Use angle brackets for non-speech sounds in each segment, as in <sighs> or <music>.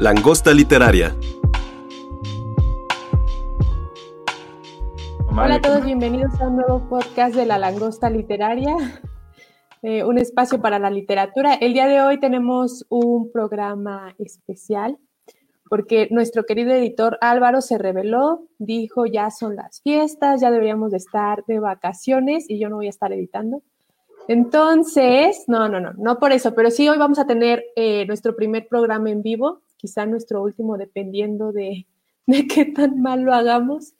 Langosta literaria. Hola a todos, bienvenidos a un nuevo podcast de La Langosta Literaria, <laughs> eh, un espacio para la literatura. El día de hoy tenemos un programa especial porque nuestro querido editor Álvaro se reveló, dijo ya son las fiestas, ya deberíamos de estar de vacaciones y yo no voy a estar editando. Entonces, no, no, no, no por eso, pero sí hoy vamos a tener eh, nuestro primer programa en vivo, quizá nuestro último dependiendo de, <laughs> de qué tan mal lo hagamos.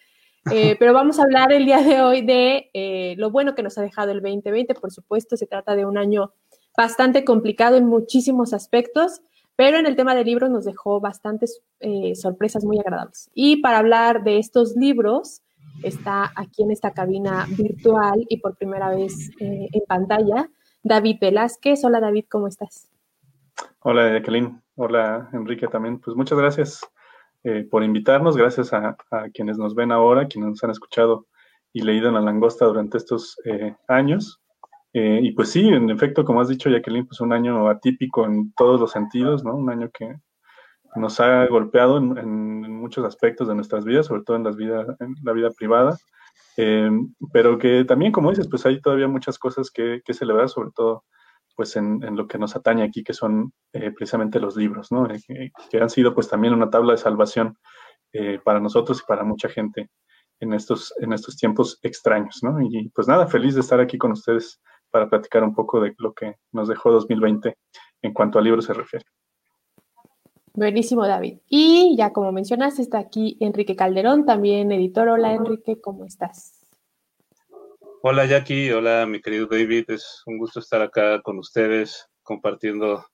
Eh, pero vamos a hablar el día de hoy de eh, lo bueno que nos ha dejado el 2020. Por supuesto, se trata de un año bastante complicado en muchísimos aspectos, pero en el tema de libros nos dejó bastantes eh, sorpresas muy agradables. Y para hablar de estos libros, está aquí en esta cabina virtual y por primera vez en pantalla, David Velázquez. Hola David, ¿cómo estás? Hola Jacqueline, hola Enrique también. Pues muchas gracias eh, por invitarnos, gracias a, quienes nos ven ahora, quienes nos han escuchado y leído en la langosta durante estos eh, años. Eh, y pues sí, en efecto, como has dicho, Jacqueline, pues un año atípico en todos los sentidos, ¿no? Un año que nos ha golpeado en, muchos aspectos de nuestras vidas, sobre todo en, las vidas, en la vida privada, pero que también, como dices, pues hay todavía muchas cosas que, que celebrar, sobre todo pues en, lo que nos atañe aquí, que son eh, precisamente los libros, ¿no? Eh, que, han sido pues también una tabla de salvación eh, para nosotros y para mucha gente en estos, en estos tiempos extraños, ¿no? Y pues nada, feliz de estar aquí con ustedes para platicar un poco de lo que nos dejó 2020 en cuanto a libros se refiere. Buenísimo, David. Y ya como mencionaste, está aquí Enrique Calderón, también editor. Hola, Enrique, ¿cómo estás? Hola Jackie, hola mi querido David, es un gusto estar acá con ustedes compartiendo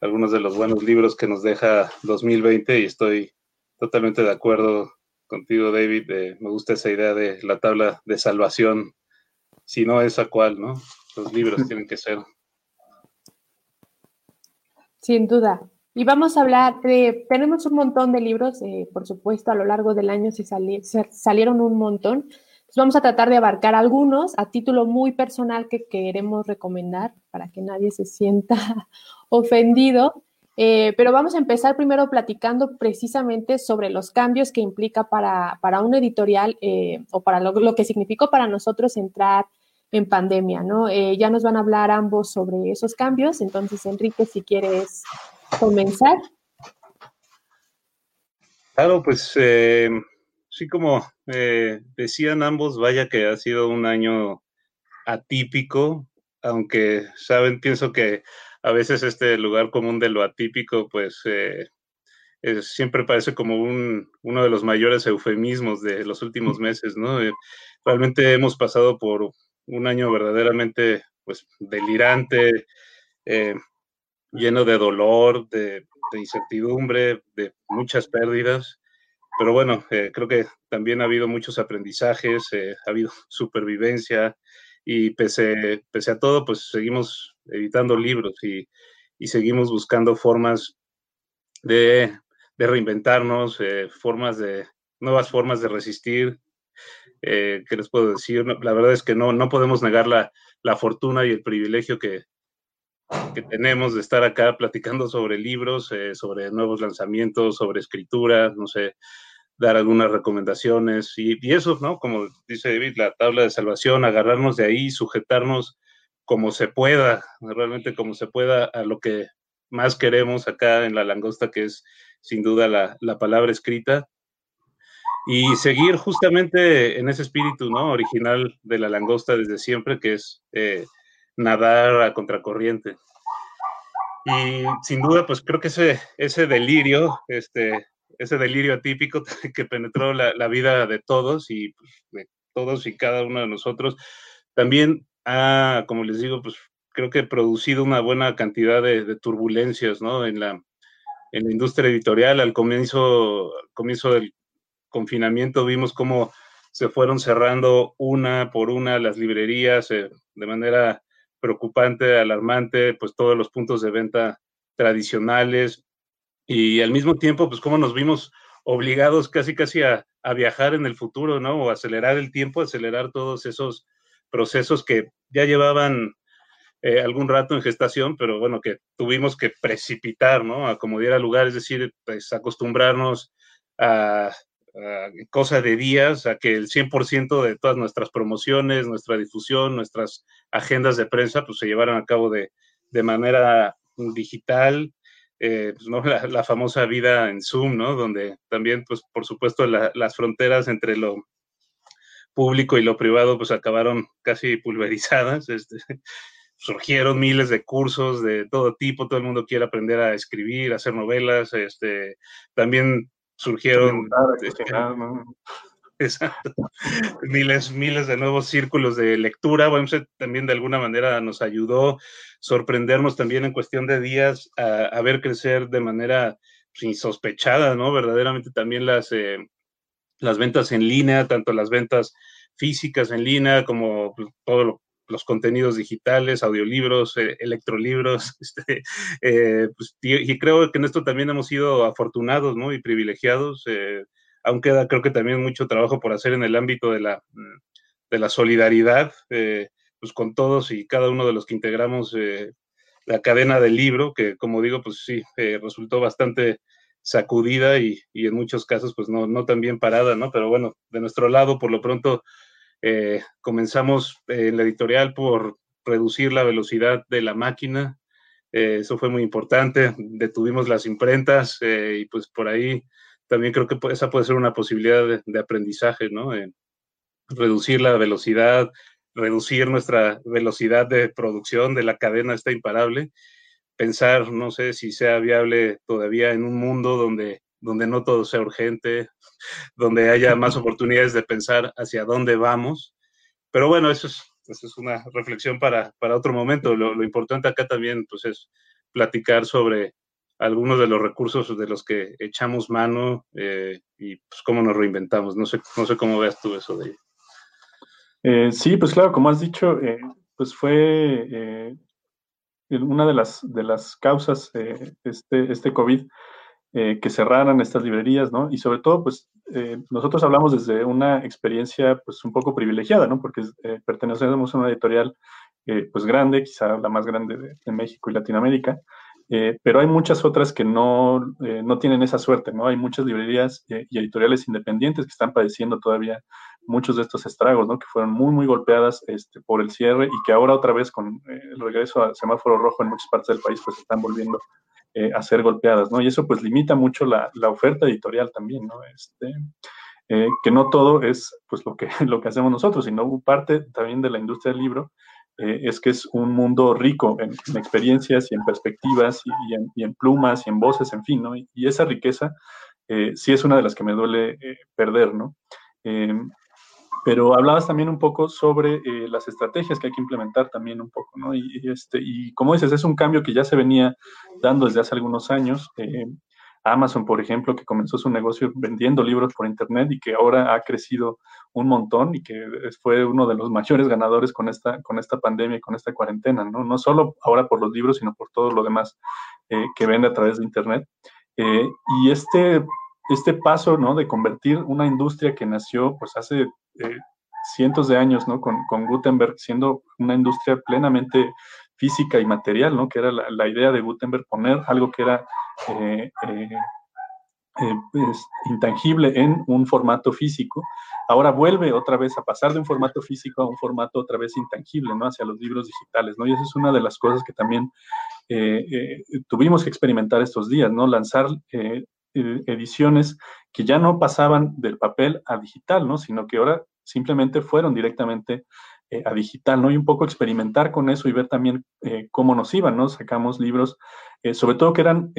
algunos de los buenos libros que nos deja 2020 y estoy totalmente de acuerdo contigo David, me gusta esa idea de la tabla de salvación, si no esa cual, ¿no? Los libros <laughs> tienen que ser. Sin duda. Y vamos a hablar de, tenemos un montón de libros, eh, por supuesto, a lo largo del año se, se salieron un montón vamos a tratar de abarcar algunos a título muy personal que queremos recomendar para que nadie se sienta <laughs> ofendido. Eh, pero vamos a empezar primero platicando precisamente sobre los cambios que implica para, un editorial eh, o para lo, que significó para nosotros entrar en pandemia, ¿no? Eh, ya nos van a hablar ambos sobre esos cambios. Entonces, Enrique, si quieres comenzar. Claro, pues sí, como eh, decían ambos, vaya que ha sido un año atípico, aunque, saben, pienso que a veces este lugar común de lo atípico, pues eh, siempre parece como un, uno de los mayores eufemismos de los últimos meses, ¿no? Eh, realmente hemos pasado por un año verdaderamente, pues, delirante, lleno de dolor, de incertidumbre, de muchas pérdidas pero bueno, eh, creo que también ha habido muchos aprendizajes, eh, ha habido <laughs> supervivencia y pese, pese a todo, pues seguimos editando libros y, seguimos buscando formas de, reinventarnos, eh, formas de, nuevas formas de resistir. ¿Qué les puedo decir? La verdad es que no, no podemos negar la, la fortuna y el privilegio que, que tenemos de estar acá platicando sobre libros, sobre nuevos lanzamientos, sobre escritura, no sé, dar algunas recomendaciones y, eso, ¿no? Como dice David, la tabla de salvación, agarrarnos de ahí, sujetarnos como se pueda, realmente como se pueda a lo que más queremos acá en la langosta, que es sin duda la, la palabra escrita, y seguir justamente en ese espíritu, ¿no? Original de la langosta desde siempre, que es eh, nadar a contracorriente. Y sin duda, pues creo que ese, ese delirio, este, ese delirio atípico <laughs> que penetró la, vida de todos y pues, de todos y cada uno de nosotros, también ha, como les digo, pues creo que producido una buena cantidad de, turbulencias, ¿no? En la, en la industria editorial. Al comienzo, comienzo del confinamiento vimos cómo se fueron cerrando una por una las librerías eh, de manera preocupante, alarmante, pues todos los puntos de venta tradicionales y al mismo tiempo, pues cómo nos vimos obligados casi casi a, a viajar en el futuro, ¿no? O acelerar el tiempo, acelerar todos esos procesos que ya llevaban eh, algún rato en gestación, pero bueno, que tuvimos que precipitar, ¿no? A como diera lugar, es decir, pues acostumbrarnos a, cosa de días, a que el 100% de todas nuestras promociones, nuestra difusión, nuestras agendas de prensa, pues se llevaran a cabo de, de manera digital, eh, pues, ¿no? <laughs> La, famosa vida en Zoom, ¿no? Donde también, pues, por supuesto, las fronteras entre lo público y lo privado, pues, acabaron casi pulverizadas. Este, <laughs> surgieron miles de cursos de todo tipo, todo el mundo quiere aprender a escribir, a hacer novelas, este, también surgieron <laughs> miles, miles de nuevos círculos de lectura. Bueno, también de alguna manera nos ayudó sorprendernos también en cuestión de días a, ver crecer de manera pues, insospechada, ¿no? Verdaderamente también las, eh, las ventas en línea, tanto las ventas físicas en línea como pues, todo lo los contenidos digitales, audiolibros, eh, electrolibros, <laughs> este, eh, pues, y, creo que en esto también hemos sido afortunados ¿no? y privilegiados. Eh, aún queda creo que también mucho trabajo por hacer en el ámbito de la, de la solidaridad, pues con todos y cada uno de los que integramos la cadena del libro, que como digo, pues sí, resultó bastante sacudida y, y, en muchos casos pues no, no tan bien parada, ¿no? Pero bueno, de nuestro lado, por lo pronto, eh, comenzamos en la editorial por reducir la velocidad de la máquina. Eh, eso fue muy importante. Detuvimos las imprentas eh, y pues por ahí también creo que esa puede ser una posibilidad de, aprendizaje, ¿no? reducir la velocidad, reducir nuestra velocidad de producción de la cadena está imparable. Pensar, no sé si sea viable todavía en un mundo donde donde no todo sea urgente, <laughs> donde haya más oportunidades de pensar hacia dónde vamos. Pero bueno, eso es, eso es una reflexión para, para otro momento. Lo, importante acá también pues, es platicar sobre algunos de los recursos de los que echamos mano eh, y pues, cómo nos reinventamos. No sé, no sé cómo veas tú eso de eh, sí, pues claro, como has dicho, eh, pues fue una de las, de las causas, este, este COVID, eh, que cerraran estas librerías, ¿no? Y sobre todo, pues eh, nosotros hablamos desde una experiencia pues un poco privilegiada, ¿no? Porque eh, pertenecemos a una editorial pues grande, quizá la más grande de, México y Latinoamérica, pero hay muchas otras que no, no tienen esa suerte, ¿no? Hay muchas librerías y editoriales independientes que están padeciendo todavía muchos de estos estragos, ¿no? Que fueron muy, muy golpeadas este, por el cierre y que ahora otra vez con el regreso al semáforo rojo en muchas partes del país pues están volviendo eh, a ser golpeadas, ¿no? Y eso pues limita mucho la, oferta editorial también, ¿no? Este, eh, que no todo es pues lo que, <laughs> lo que hacemos nosotros, sino parte también de la industria del libro eh, es que es un mundo rico en, experiencias y en perspectivas y, en, plumas y en voces, en fin, ¿no? Y, esa riqueza sí es una de las que me duele perder, ¿no? pero hablabas también un poco sobre eh, las estrategias que hay que implementar también un poco, ¿no? Y, este, y como dices, es un cambio que ya se venía dando desde hace algunos años. Eh, Amazon, por ejemplo, que comenzó su negocio vendiendo libros por Internet y que ahora ha crecido un montón y que fue uno de los <laughs> mayores ganadores con esta, con esta pandemia y con esta cuarentena, ¿no? No solo ahora por los libros, sino por todo lo demás eh, que vende a través de Internet. y este este paso, ¿no? De convertir una industria que nació, pues, hace eh, cientos de años, ¿no? Con, Gutenberg siendo una industria plenamente física y material, ¿no? Que era la, idea de Gutenberg, poner algo que era eh, eh, pues, intangible en un formato físico. Ahora vuelve otra vez a pasar de un formato físico a un formato otra vez intangible, ¿no? Hacia los libros digitales, ¿no? Y esa es una de las cosas que también tuvimos que experimentar estos días, ¿no? Lanzar eh, ediciones que ya no pasaban del papel a digital, ¿no? Sino que ahora simplemente fueron directamente eh, a digital, ¿no? Y un poco experimentar con eso y ver también eh, cómo nos iban, ¿no? Sacamos libros, sobre todo que eran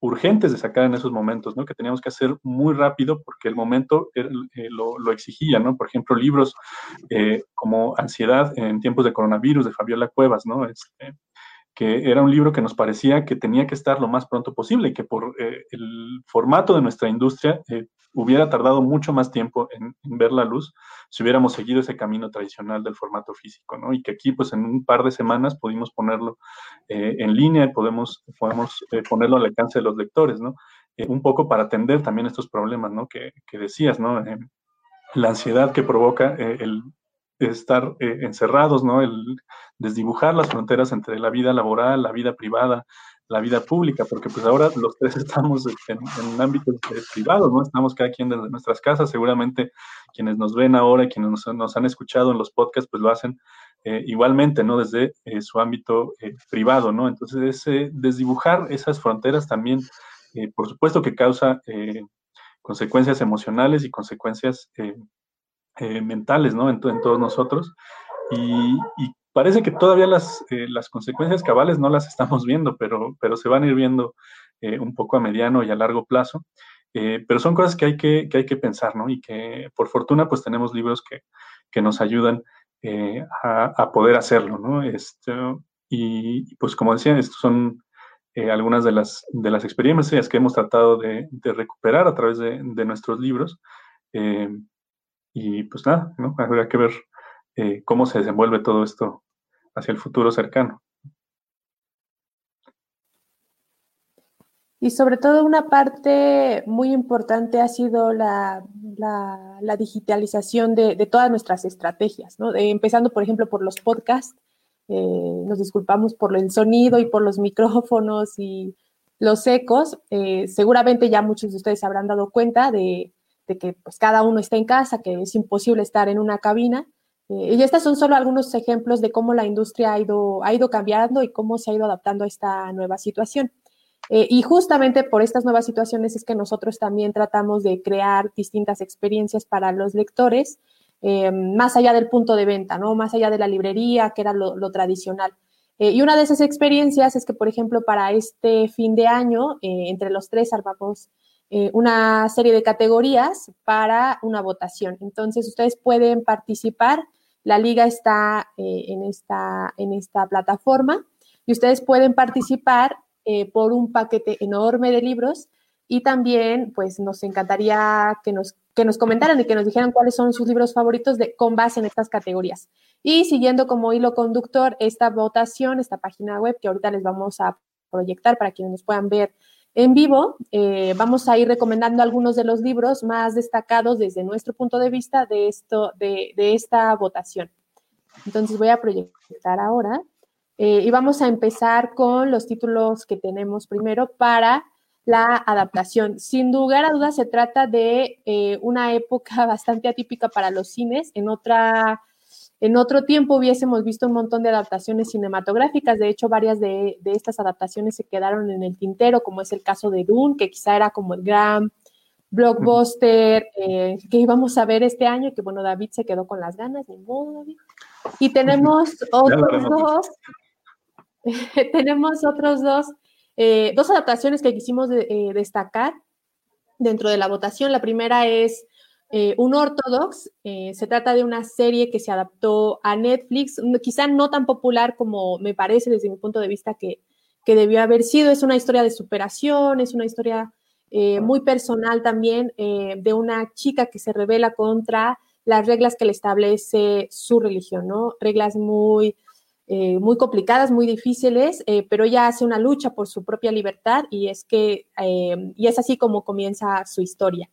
urgentes de sacar en esos momentos, ¿no? Que teníamos que hacer muy rápido porque el momento lo, lo, exigía, ¿no? Por ejemplo, libros como Ansiedad en tiempos de coronavirus de Fabiola Cuevas, ¿no? Este, que era un libro que nos parecía que tenía que estar lo más pronto posible, que por eh, el formato de nuestra industria eh, hubiera tardado mucho más tiempo en, ver la luz si hubiéramos seguido ese camino tradicional del formato físico, ¿no? Y que aquí, pues en un par de semanas pudimos ponerlo eh, en línea y podemos, podemos ponerlo al alcance de los lectores, ¿no? un poco para atender también estos problemas, ¿no? Que, que decías, ¿no? la ansiedad que provoca el estar eh, encerrados, ¿no? El desdibujar las fronteras entre la vida laboral, la vida privada, la vida pública, porque pues ahora los tres estamos en, en ámbitos eh, privados, ¿no? Estamos cada quien desde nuestras casas, seguramente quienes nos ven ahora, quienes nos, han escuchado en los podcasts, pues lo hacen eh, igualmente, ¿no? Desde su ámbito privado, ¿no? Entonces, desdibujar esas fronteras también, por supuesto que causa consecuencias emocionales y consecuencias eh, mentales, ¿no? En, todos nosotros. Y, parece que todavía las, eh, las consecuencias cabales no las estamos viendo, pero, pero se van a ir viendo eh, un poco a mediano y a largo plazo. pero son cosas que hay que, que, hay que pensar, ¿no? Y que por fortuna pues tenemos libros que, que nos ayudan a, a, poder hacerlo, ¿no? Esto, y, pues como decía, estos son algunas de las, de las experiencias que hemos tratado de, de recuperar a través de, de nuestros libros. Y pues nada, ¿no? Habrá que ver eh, cómo se desenvuelve todo esto hacia el futuro cercano. Y sobre todo una parte muy importante ha sido la, digitalización de, todas nuestras estrategias, ¿no? empezando, por ejemplo, por los podcasts. Eh, nos disculpamos por el sonido y por los micrófonos y los ecos. Eh, seguramente ya muchos de ustedes habrán dado cuenta de, de que pues cada uno está en casa, que es imposible estar en una cabina. Eh, y estos son solo algunos ejemplos de cómo la industria ha ido, ha ido cambiando y cómo se ha ido adaptando a esta nueva situación. Eh, y justamente por estas nuevas situaciones es que nosotros también tratamos de crear distintas experiencias para los lectores, eh, más allá del punto de venta, ¿no? Más allá de la librería, que era lo, tradicional. y una de esas experiencias es que, por ejemplo, para este fin de año, entre los tres armamos eh, una serie de categorías para una votación. Entonces, ustedes pueden participar. La liga está eh, en, esta, en esta plataforma y ustedes pueden participar eh, por un paquete enorme de libros y también, pues, nos encantaría que nos, que nos comentaran y que nos dijeran cuáles son sus libros favoritos de, con base en estas categorías. Y siguiendo como hilo conductor esta votación, esta página web que ahorita les vamos a proyectar para quienes nos puedan ver en vivo, eh, vamos a ir recomendando algunos de los libros más destacados desde nuestro punto de vista de, esto, de, esta votación. Entonces voy a proyectar ahora eh, y vamos a empezar con los títulos que tenemos primero para la adaptación. Sin lugar a dudas se trata de eh, una época <laughs> bastante atípica para los cines. En otra en otro tiempo hubiésemos visto un montón de adaptaciones cinematográficas, de hecho varias de, estas adaptaciones se quedaron en el tintero, como es el caso de Dune, que quizá era como el gran blockbuster eh, que íbamos a ver este año, que bueno, David se quedó con las ganas, ni modo, David. Y tenemos <laughs> otros dos, <laughs> tenemos otros dos, eh, dos adaptaciones que quisimos eh, destacar dentro de la votación. La primera es eh, un Ortodox. Eh, se trata de una serie que se adaptó a Netflix, quizá no tan popular como me parece desde mi punto de vista que, debió haber sido. Es una historia de superación, es una historia eh, muy personal también de una chica que se revela contra las reglas que le establece su religión, ¿no? Reglas muy, muy complicadas, muy difíciles, pero ella hace una lucha por su propia libertad y es que, y es así como comienza su historia.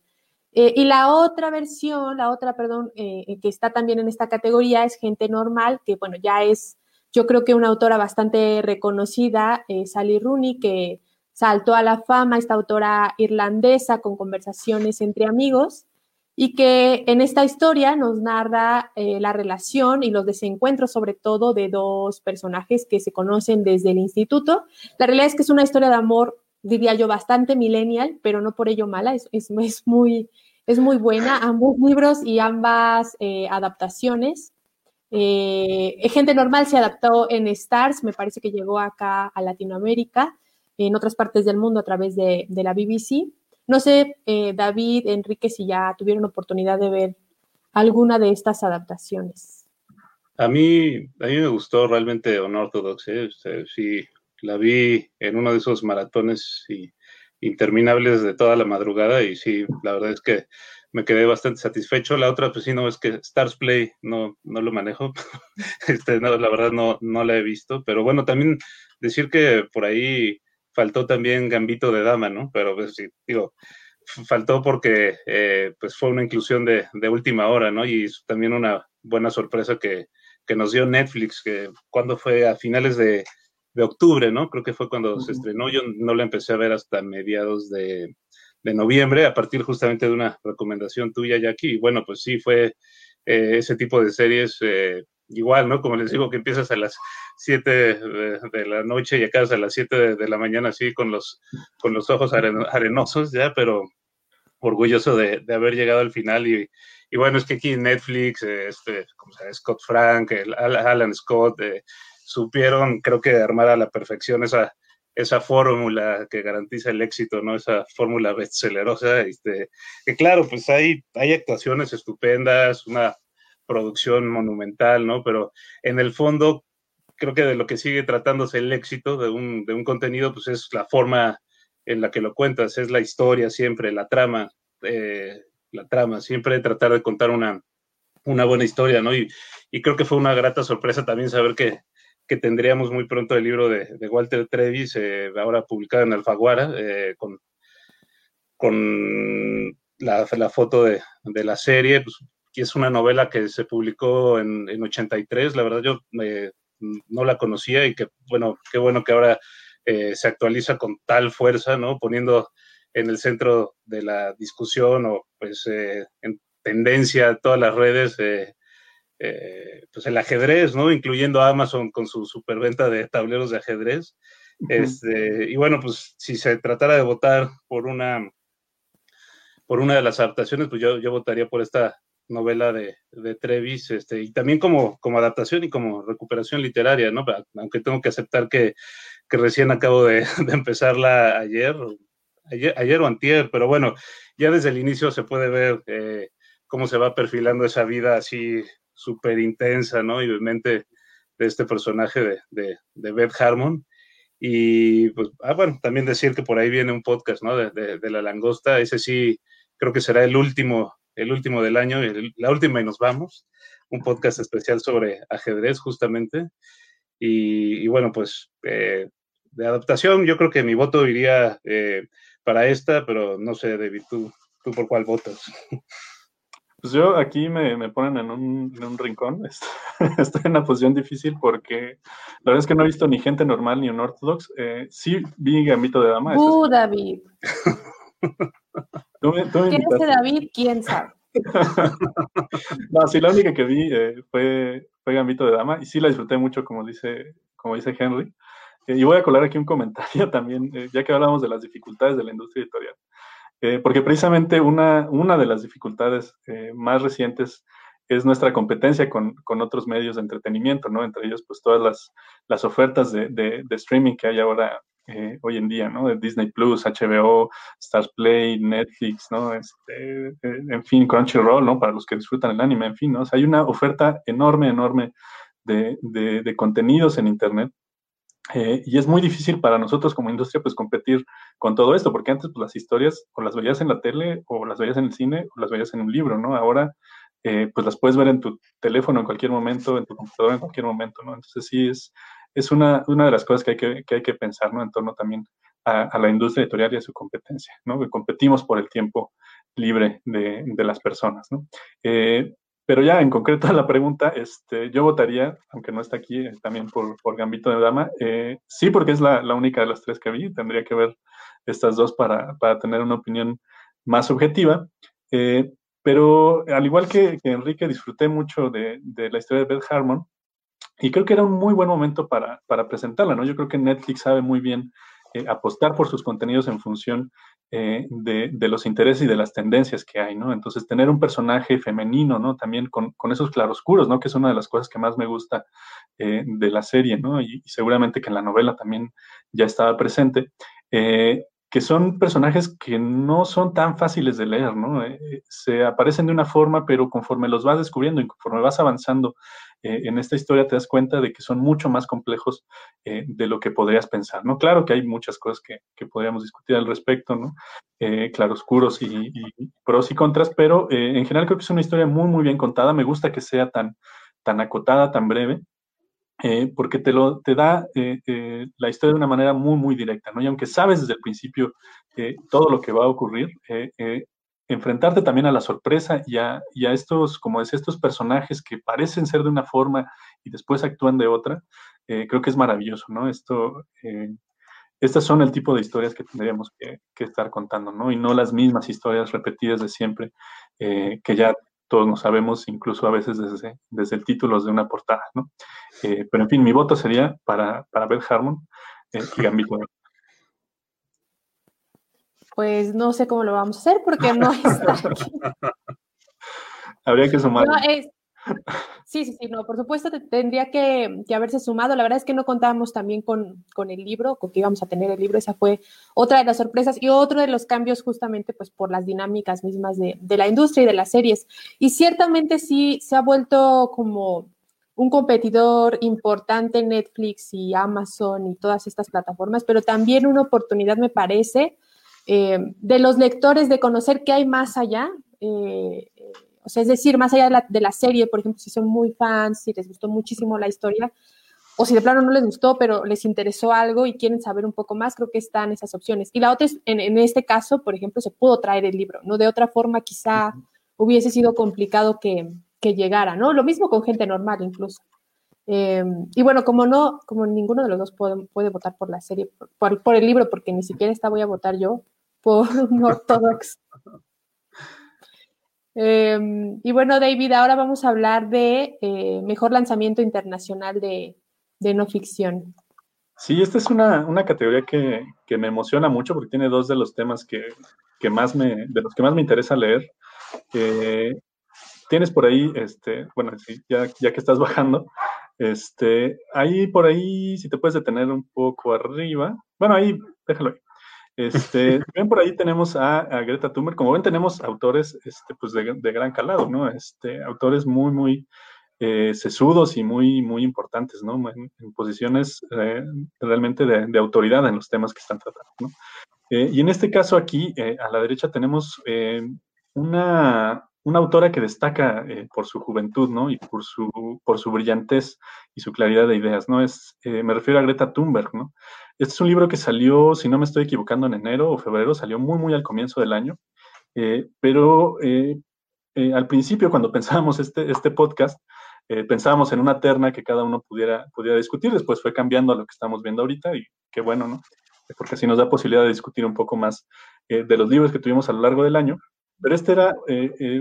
Eh, y la otra versión, la otra, perdón, eh, eh, que está también en esta categoría es Gente Normal, que bueno, ya es, yo creo que una autora bastante reconocida, Sally Rooney, que saltó a la fama, esta autora irlandesa con conversaciones entre amigos, y que en esta historia nos narra la relación y los desencuentros, sobre todo, de dos personajes que se conocen desde el instituto. La realidad es que es una historia de amor diría yo, bastante millennial, pero no por ello mala, es, es, es muy, es muy buena, ambos libros y ambas eh, adaptaciones. Eh, Gente Normal se adaptó en Stars, me parece que llegó acá a Latinoamérica, en otras partes del mundo a través de, la BBC. No sé, eh, David, Enrique, si ya tuvieron oportunidad de ver alguna de estas adaptaciones. A mí, a mí me gustó realmente Unorthodox, ¿eh? sí, la vi en uno de esos maratones y interminables de toda la madrugada y sí, la verdad es que me quedé bastante satisfecho. La otra, pues sí, no, es que Stars Play no, no lo manejo. <laughs> este, la verdad no, no la he visto. Pero bueno, también decir que por ahí faltó también Gambito de Dama, ¿no? Pero pues sí, digo, faltó porque eh, pues fue una inclusión de, de, última hora, ¿no? Y también una buena sorpresa que, que nos dio Netflix, que cuando fue a finales de, de octubre, ¿no? Creo que fue cuando se estrenó. Yo no la empecé a ver hasta mediados de, de noviembre, a partir justamente de una recomendación tuya, Jackie. Y bueno, pues sí, fue eh, ese tipo de series eh, igual, ¿no? Como les digo, que empiezas a las 7 de, la noche y acabas a las 7 de, la mañana así con los, con los ojos arenosos, ya, pero orgulloso de, de haber llegado al final y, y, bueno, es que aquí Netflix, este, como Scott Frank, Alan Scott, eh, supieron, creo que armar a la perfección esa, esa fórmula que garantiza el éxito, ¿no? Esa fórmula bestsellerosa, este, que claro, pues hay, hay actuaciones estupendas, una producción monumental, ¿no? Pero en el fondo, creo que de lo que sigue tratándose el éxito de un, de un contenido, pues es la forma en la que lo cuentas, es la historia siempre, la trama, eh, la trama, siempre tratar de contar una, una buena historia, ¿no? Y, y creo que fue una grata sorpresa también saber que, que tendríamos muy pronto el libro de, Walter Trevis, eh, ahora publicado en Alfaguara, eh, con, con la, foto de, la serie, pues, que es una novela que se publicó en, en 83, la verdad yo eh, no la conocía y que, bueno, qué bueno que ahora se actualiza con tal fuerza, ¿no? Poniendo en el centro de la discusión o pues en tendencia todas las redes eh, pues el ajedrez, ¿no? Incluyendo Amazon con su superventa de tableros de ajedrez. este, y bueno, pues si se tratara de votar por una, por una de las adaptaciones, pues yo, yo votaría por esta novela de, de, Trevis, este, y también como, como adaptación y como recuperación literaria, ¿no? Aunque tengo que aceptar que, que recién acabo de, de empezarla ayer, ayer, ayer, o antier, pero bueno, ya desde el inicio se puede ver eh, cómo se va perfilando esa vida así súper intensa, ¿no? Y mente de este personaje de, de, de, Beth Harmon. Y pues, ah, bueno, también decir que por ahí viene un podcast, ¿no? De, de, la langosta. Ese sí, creo que será el último, el último del año, la última y nos vamos. Un podcast especial sobre ajedrez, justamente. Y, y bueno, pues eh, de adaptación, yo creo que mi voto iría eh, para esta, pero no sé, David, ¿tú, tú por cuál votas? <laughs> Pues yo aquí me, me ponen en un, en un rincón. <laughs> Estoy en una posición difícil porque la verdad es que no he visto ni gente normal ni un ortodox. Eh, sí vi Gambito de Dama. Uh, David. <laughs> ¿Tú me, ¿Quién es David? ¿Quién sabe? <laughs> no, sí, la única que vi eh, fue, fue Gambito de Dama y sí la disfruté mucho, como dice, como dice Henry. Eh, y voy a colar aquí un comentario también, eh, ya que hablamos de las dificultades de la industria editorial. Eh, porque precisamente una, una de las dificultades eh, más recientes es nuestra competencia con, con, otros medios de entretenimiento, ¿no? Entre ellos, pues todas las, las ofertas de, de, streaming que hay ahora, eh, hoy en día, ¿no? De Disney Plus, HBO, Stars Play, Netflix, ¿no? Este, en fin, Crunchyroll, ¿no? Para los que disfrutan el anime, en fin, ¿no? Hay una oferta enorme, enorme de, de contenidos en Internet eh, y es muy difícil para nosotros como industria pues competir con todo esto, porque antes pues, las historias o las veías en la tele o las veías en el cine o las veías en un libro, ¿no? Ahora eh, pues las puedes ver en tu teléfono en cualquier momento, en tu computadora en cualquier momento, ¿no? Entonces sí es, es una, una de las cosas que hay que, que hay que pensar, ¿no? En torno también a, la industria editorial y a su competencia, ¿no? Que competimos por el tiempo libre de, de las personas, ¿no? Eh, pero ya en concreto <laughs> la pregunta, este, yo votaría, aunque no está aquí, eh, también por, por, Gambito de Dama. Eh, sí, porque es la, la, única de las tres que vi. Tendría que ver estas dos para, para tener una opinión más objetiva. Eh, pero al igual que, que, Enrique, disfruté mucho de, de, la historia de Beth Harmon y creo que era un muy buen momento para, para presentarla, ¿no? Yo creo que Netflix sabe muy bien eh, apostar por sus contenidos en función eh, de, los intereses y de las tendencias que hay, ¿no? Entonces, tener un personaje femenino, ¿no? También con, esos claroscuros, ¿no? Que es una de las cosas que más me gusta eh, de la serie, ¿no? Y, seguramente que en la novela también ya estaba presente. Que son personajes que no son tan fáciles de leer, ¿no? Se aparecen de una forma, pero conforme los vas descubriendo y conforme vas avanzando en esta historia te das cuenta de que son mucho más complejos de lo que podrías pensar, ¿no? Claro que hay muchas cosas que, podríamos discutir al respecto, ¿no? claroscuros y, pros y contras, pero en general creo que es una historia muy, muy bien contada. Me gusta que sea tan, tan acotada, tan breve, eh, porque te, lo, te da eh, eh, la historia de una manera muy, muy directa, ¿no? Y aunque sabes desde el principio todo lo que va a ocurrir, enfrentarte también a la sorpresa y a, y a, estos, como decía, estos personajes que parecen ser de una forma y después actúan de otra, creo que es maravilloso, ¿no? Esto, estas son el tipo de historias que tendríamos que, estar contando, ¿no? Y no las mismas historias repetidas de siempre, que ya todos nos sabemos, incluso a veces desde, desde el título de una portada, ¿no? Eh, pero en fin, mi voto sería para, para Beth Harmon eh, y Gambito. Pues no sé cómo lo vamos a hacer porque no <laughs> está aquí. Habría que sumar. Sí, sí, sí, no, por supuesto tendría que, haberse sumado. La verdad es que no contábamos también con, el libro, con que íbamos a tener el libro. Esa fue otra de las sorpresas y otro de los cambios justamente pues por las dinámicas mismas de, la industria y de las series. Y ciertamente sí se ha vuelto como un competidor importante en Netflix y Amazon y todas estas plataformas, pero también una oportunidad me parece eh, de los lectores de conocer qué hay más allá. Eh, o sea, es decir, más allá de la, serie, por ejemplo, si son muy fans, si les gustó muchísimo la historia, o si de plano no les gustó, pero les interesó algo y quieren saber un poco más, creo que están esas opciones. Y la otra es, en, este caso, por ejemplo, se pudo traer el libro, ¿no? De otra forma, quizá hubiese sido complicado que, llegara, ¿no? Lo mismo con gente normal, incluso. Em, y bueno, como no, como ninguno de los dos puede, votar por la serie, por, por, el libro, porque ni siquiera esta voy a votar yo, por <laughs> un ortodox. Em, y bueno, David, ahora vamos a hablar de eh, mejor lanzamiento internacional de, no ficción. Sí, esta es una, categoría que, me emociona mucho porque tiene dos de los temas que, más me, de los que más me interesa leer. Eh, tienes por ahí, este, bueno, ya, ya que estás <laughs> bajando, este, ahí por ahí, si te puedes detener un poco arriba, bueno, ahí, déjalo ahí. Este, ven por ahí tenemos a, Greta Thunberg. Como ven, tenemos autores este, pues de, gran calado, ¿no? Este, autores muy, muy eh, sesudos y muy, muy importantes, ¿no? En, posiciones eh, realmente de, autoridad en los temas que están tratando, ¿no? Eh, y en este caso aquí, a la derecha tenemos una, una autora que destaca por su juventud, ¿no? Y por su, por su brillantez y su claridad de ideas, ¿no? Es, me refiero a Greta Thunberg, ¿no? Este es un libro que salió, si no me estoy equivocando, en enero o febrero, salió muy, muy al comienzo del año, eh, pero eh, eh, al principio, cuando pensábamos este, este podcast, pensábamos en una terna que cada uno pudiera, pudiera discutir, después fue cambiando a lo que estamos viendo ahorita y qué bueno, ¿no? Porque así nos da posibilidad de discutir un poco más de los libros que tuvimos a lo largo del año. Pero este era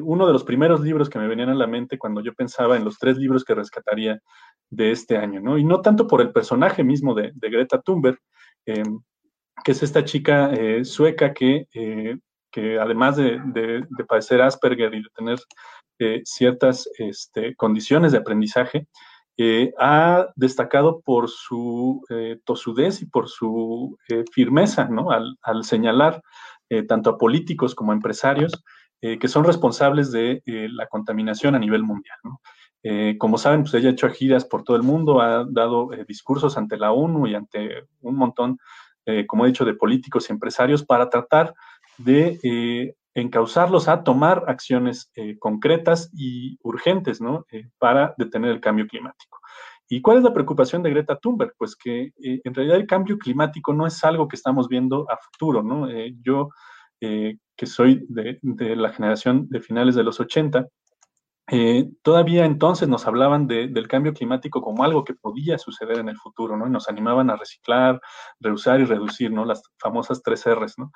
uno de los primeros libros que me venían a la mente cuando yo pensaba en los tres libros que rescataría de este año, ¿no? Y no tanto por el personaje mismo de, Greta Thunberg, em, que es esta chica eh, sueca que, eh, que además de, padecer Asperger y de tener eh, ciertas este, condiciones de aprendizaje, ha destacado por su tosudez y por su firmeza, ¿no? Al, al señalar tanto a políticos como a empresarios que son responsables de la contaminación a nivel mundial. Eh, como saben, pues ella ha hecho giras por todo el mundo, ha dado eh, discursos ante la ONU y ante un montón, eh, como he dicho, de políticos y empresarios para tratar de encauzarlos a tomar acciones concretas y urgentes, para detener el cambio climático. ¿Y cuál es la preocupación de Greta Thunberg? Pues que en realidad el cambio climático no es algo que estamos viendo a futuro, ¿no? yo, que soy de, de, la generación de finales de los 80, eh, todavía entonces nos hablaban del cambio climático como algo que podía suceder en el futuro, ¿no? Y nos animaban a reciclar, reusar y reducir, ¿no? Las famosas tres R's, ¿no?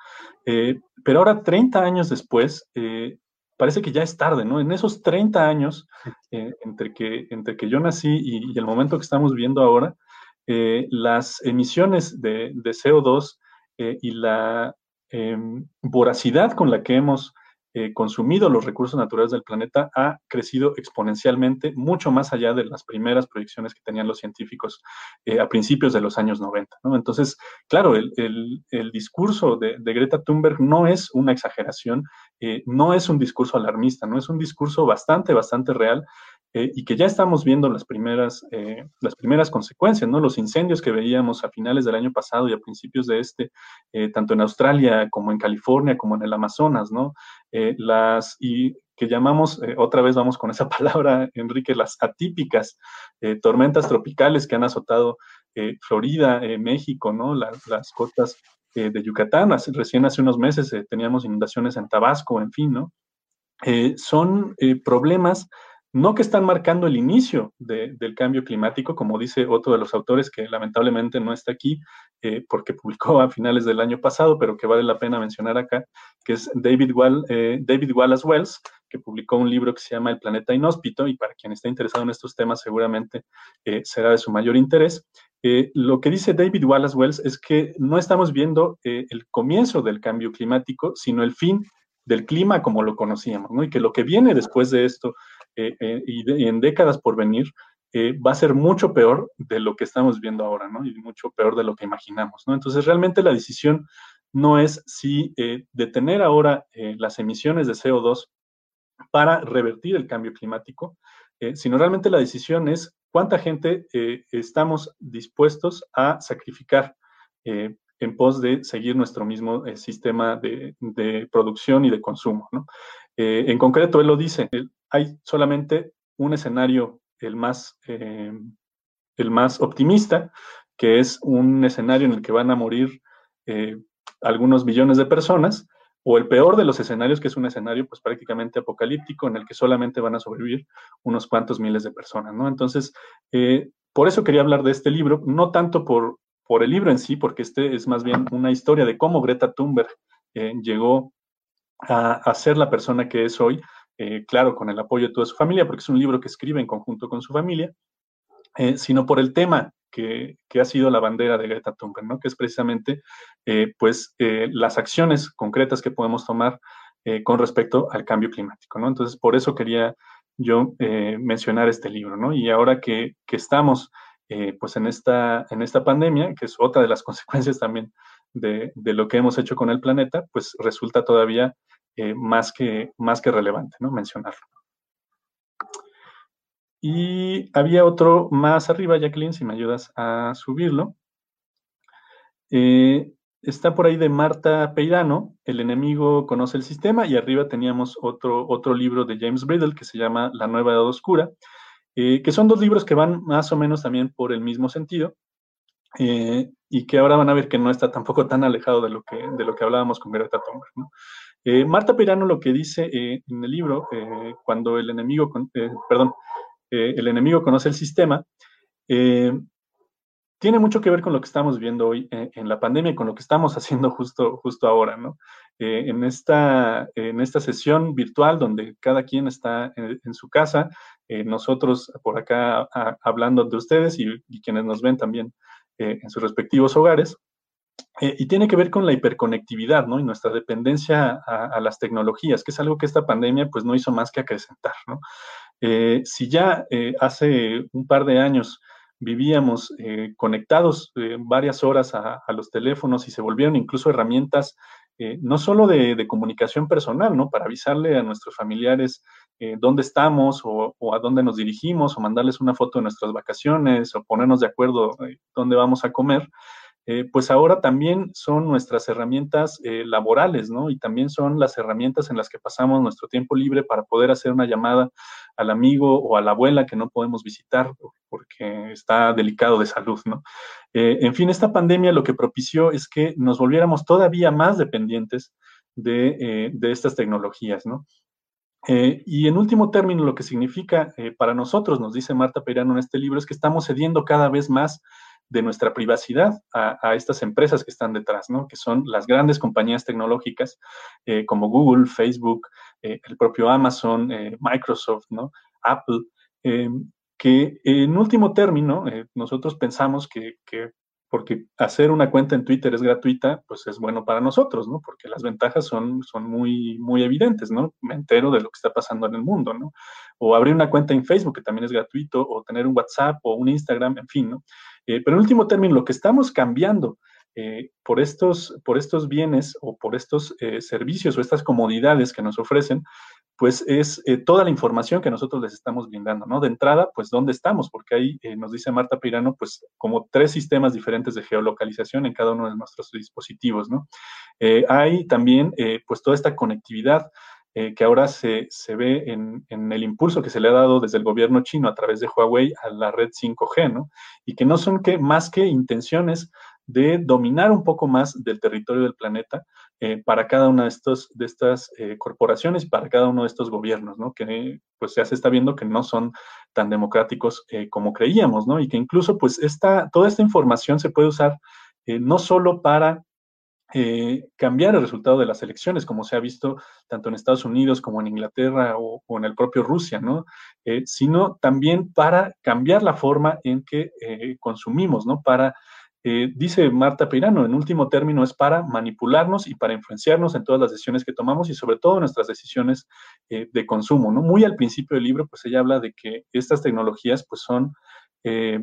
Eh, pero ahora, 30 años después, eh, parece que ya es tarde, ¿no? En esos 30 años, entre, que, entre que yo nací y, el momento que estamos viendo ahora, las emisiones de, de CO2 y la em, voracidad con la que hemos eh, consumido los recursos naturales del planeta ha crecido exponencialmente, mucho más allá de las primeras proyecciones que tenían los científicos eh, a principios de los años 90. Entonces, claro, el, discurso de, Greta Thunberg no es una exageración, eh, no es un discurso alarmista, no es un discurso bastante, bastante real eh, y que ya estamos viendo las primeras, eh, las primeras consecuencias, ¿no? Los incendios que veíamos a finales del año pasado y a principios de este, eh, tanto en Australia como en California, como en el Amazonas, ¿no? las, y que llamamos, otra vez vamos con esa <laughs> palabra, Enrique, las atípicas tormentas tropicales que han azotado Florida, México, ¿no? las costas de Yucatán, recién hace unos meses teníamos inundaciones en Tabasco, en fin, ¿no? son problemas no que están marcando el inicio del cambio climático, como dice otro de los autores que lamentablemente no está aquí eh, porque publicó <laughs> a finales del año pasado, pero que vale la pena mencionar acá, que es David, eh, David Wallace Wells, que publicó un libro que se llama El planeta inhóspito y para quien está interesado en estos temas seguramente eh, será de su mayor interés. lo que dice David Wallace Wells es que no estamos viendo el comienzo del cambio climático, sino el fin del clima como lo conocíamos, ¿no? Y que lo que viene después de esto eh, eh, y, en décadas por venir eh, va a ser mucho peor de lo que estamos viendo ahora, ¿no? Y mucho peor de lo que imaginamos, ¿no? Entonces, realmente la decisión no es si detener ahora las emisiones de CO2 para revertir el cambio climático, sino realmente la decisión es cuánta gente estamos dispuestos a sacrificar en pos de seguir nuestro mismo sistema de, de, producción y de consumo. ¿no? En concreto, él lo dice, hay solamente un escenario, el más, eh, el más optimista, que es un escenario en el que van a morir eh, algunos millones de personas, o el peor de los escenarios, que es un escenario pues prácticamente apocalíptico, en el que solamente van a sobrevivir unos cuantos miles de personas, ¿no? Entonces, eh, por eso quería hablar de este libro, no tanto por, por el libro en sí, porque este es más bien una historia de cómo Greta Thunberg llegó a, a, ser la persona que es hoy, eh, claro, con el apoyo de toda su familia, porque es un libro que escribe en conjunto con su familia, eh, sino por el tema que, ha sido la bandera de Greta Thunberg, ¿no? que es precisamente eh, pues, las acciones concretas que podemos tomar con respecto al cambio climático. ¿no? Entonces, por eso quería yo mencionar este libro. ¿no? Y ahora que, estamos pues en, esta, en esta pandemia, que es otra de las <laughs> consecuencias también de, lo que hemos hecho con el planeta, pues resulta todavía eh, más, que, más que relevante, ¿no? Mencionarlo. Y había otro más arriba, Jacqueline, si me ayudas a subirlo. Eh, está por ahí de Marta Peirano, El enemigo conoce el sistema, y arriba teníamos otro, otro libro de James Bridle que se llama La nueva edad oscura, eh, que son dos libros que van más o menos también por el mismo sentido, y que ahora van a ver que no está tampoco tan alejado de lo que, de lo que hablábamos con Greta Thunberg. Eh, Marta Pirano lo que dice eh, en el libro, eh, cuando el enemigo, perdón, el enemigo conoce el sistema, tiene mucho que ver con lo que estamos viendo hoy en la pandemia y con lo que estamos <laughs> haciendo justo, justo ahora, ¿no? en, esta, en esta sesión virtual donde cada quien está en, su casa, nosotros por acá hablando de ustedes y, y, quienes nos ven también en sus respectivos hogares, eh, y tiene que ver con la hiperconectividad, ¿no? Y nuestra dependencia a, las tecnologías, que es algo que esta pandemia, pues, no hizo más que acrecentar, ¿no? Eh, si ya eh, hace un par de años vivíamos conectados varias horas a, los teléfonos y se volvieron incluso herramientas no solo de, comunicación personal, ¿no? Para avisarle a nuestros familiares dónde estamos o, a dónde nos dirigimos o mandarles una foto de nuestras vacaciones o ponernos de acuerdo dónde vamos a comer. Eh, pues ahora también son nuestras herramientas eh, laborales, ¿no? Y también son las herramientas en las que pasamos nuestro tiempo libre para poder hacer una llamada al amigo o a la abuela que no podemos visitar porque está delicado de salud, ¿no? Eh, en fin, esta pandemia lo que propició es que nos volviéramos todavía más dependientes de, estas tecnologías, ¿no? Y en último término, lo que significa para nosotros, nos dice Marta Peirano en este libro, es que estamos cediendo cada vez más de nuestra privacidad a, estas empresas que están detrás, ¿no? Que son las grandes compañías tecnológicas eh, como Google, Facebook, eh, el propio Amazon, eh, Microsoft, ¿no? Apple, que en último término nosotros pensamos que, porque hacer una cuenta en Twitter es gratuita, pues es bueno para nosotros, ¿no? Porque las ventajas son, son muy, muy evidentes, ¿no? Me entero de lo que está pasando en el mundo, ¿no? O abrir una cuenta en Facebook, que también es gratuito, o tener un WhatsApp o un Instagram, en fin, ¿no? Eh, pero en último término, lo que estamos cambiando eh, por, estos, por estos bienes o por estos eh, servicios o estas comodidades que nos ofrecen, pues es eh, toda la información que nosotros les estamos brindando, ¿no? De entrada, pues dónde estamos, porque ahí eh, nos dice Marta Pirano, pues como tres sistemas diferentes de geolocalización en cada uno de nuestros dispositivos, ¿no? Eh, hay también, pues toda esta conectividad que ahora se, se ve en, en, el impulso que se le ha dado desde el gobierno chino a través de Huawei a la red 5G, ¿no? Y que no son que, más que intenciones de dominar un poco más del territorio del planeta eh, para cada una de, estos, de estas eh, corporaciones para cada uno de estos gobiernos, ¿no? Que pues ya se está viendo que no son tan democráticos eh, como creíamos, ¿no? Y que incluso pues esta, toda esta información se puede usar no solo para cambiar el resultado de las elecciones, como se ha visto tanto en Estados Unidos como en Inglaterra o, o en el propio Rusia, ¿no? sino también para cambiar la forma en que consumimos, ¿no? Para eh, dice Marta Pirano, en último término es para manipularnos y para influenciarnos en todas las decisiones que tomamos y sobre todo nuestras decisiones eh, de consumo, ¿no? Muy al principio del libro, pues ella habla de que estas tecnologías, pues son eh,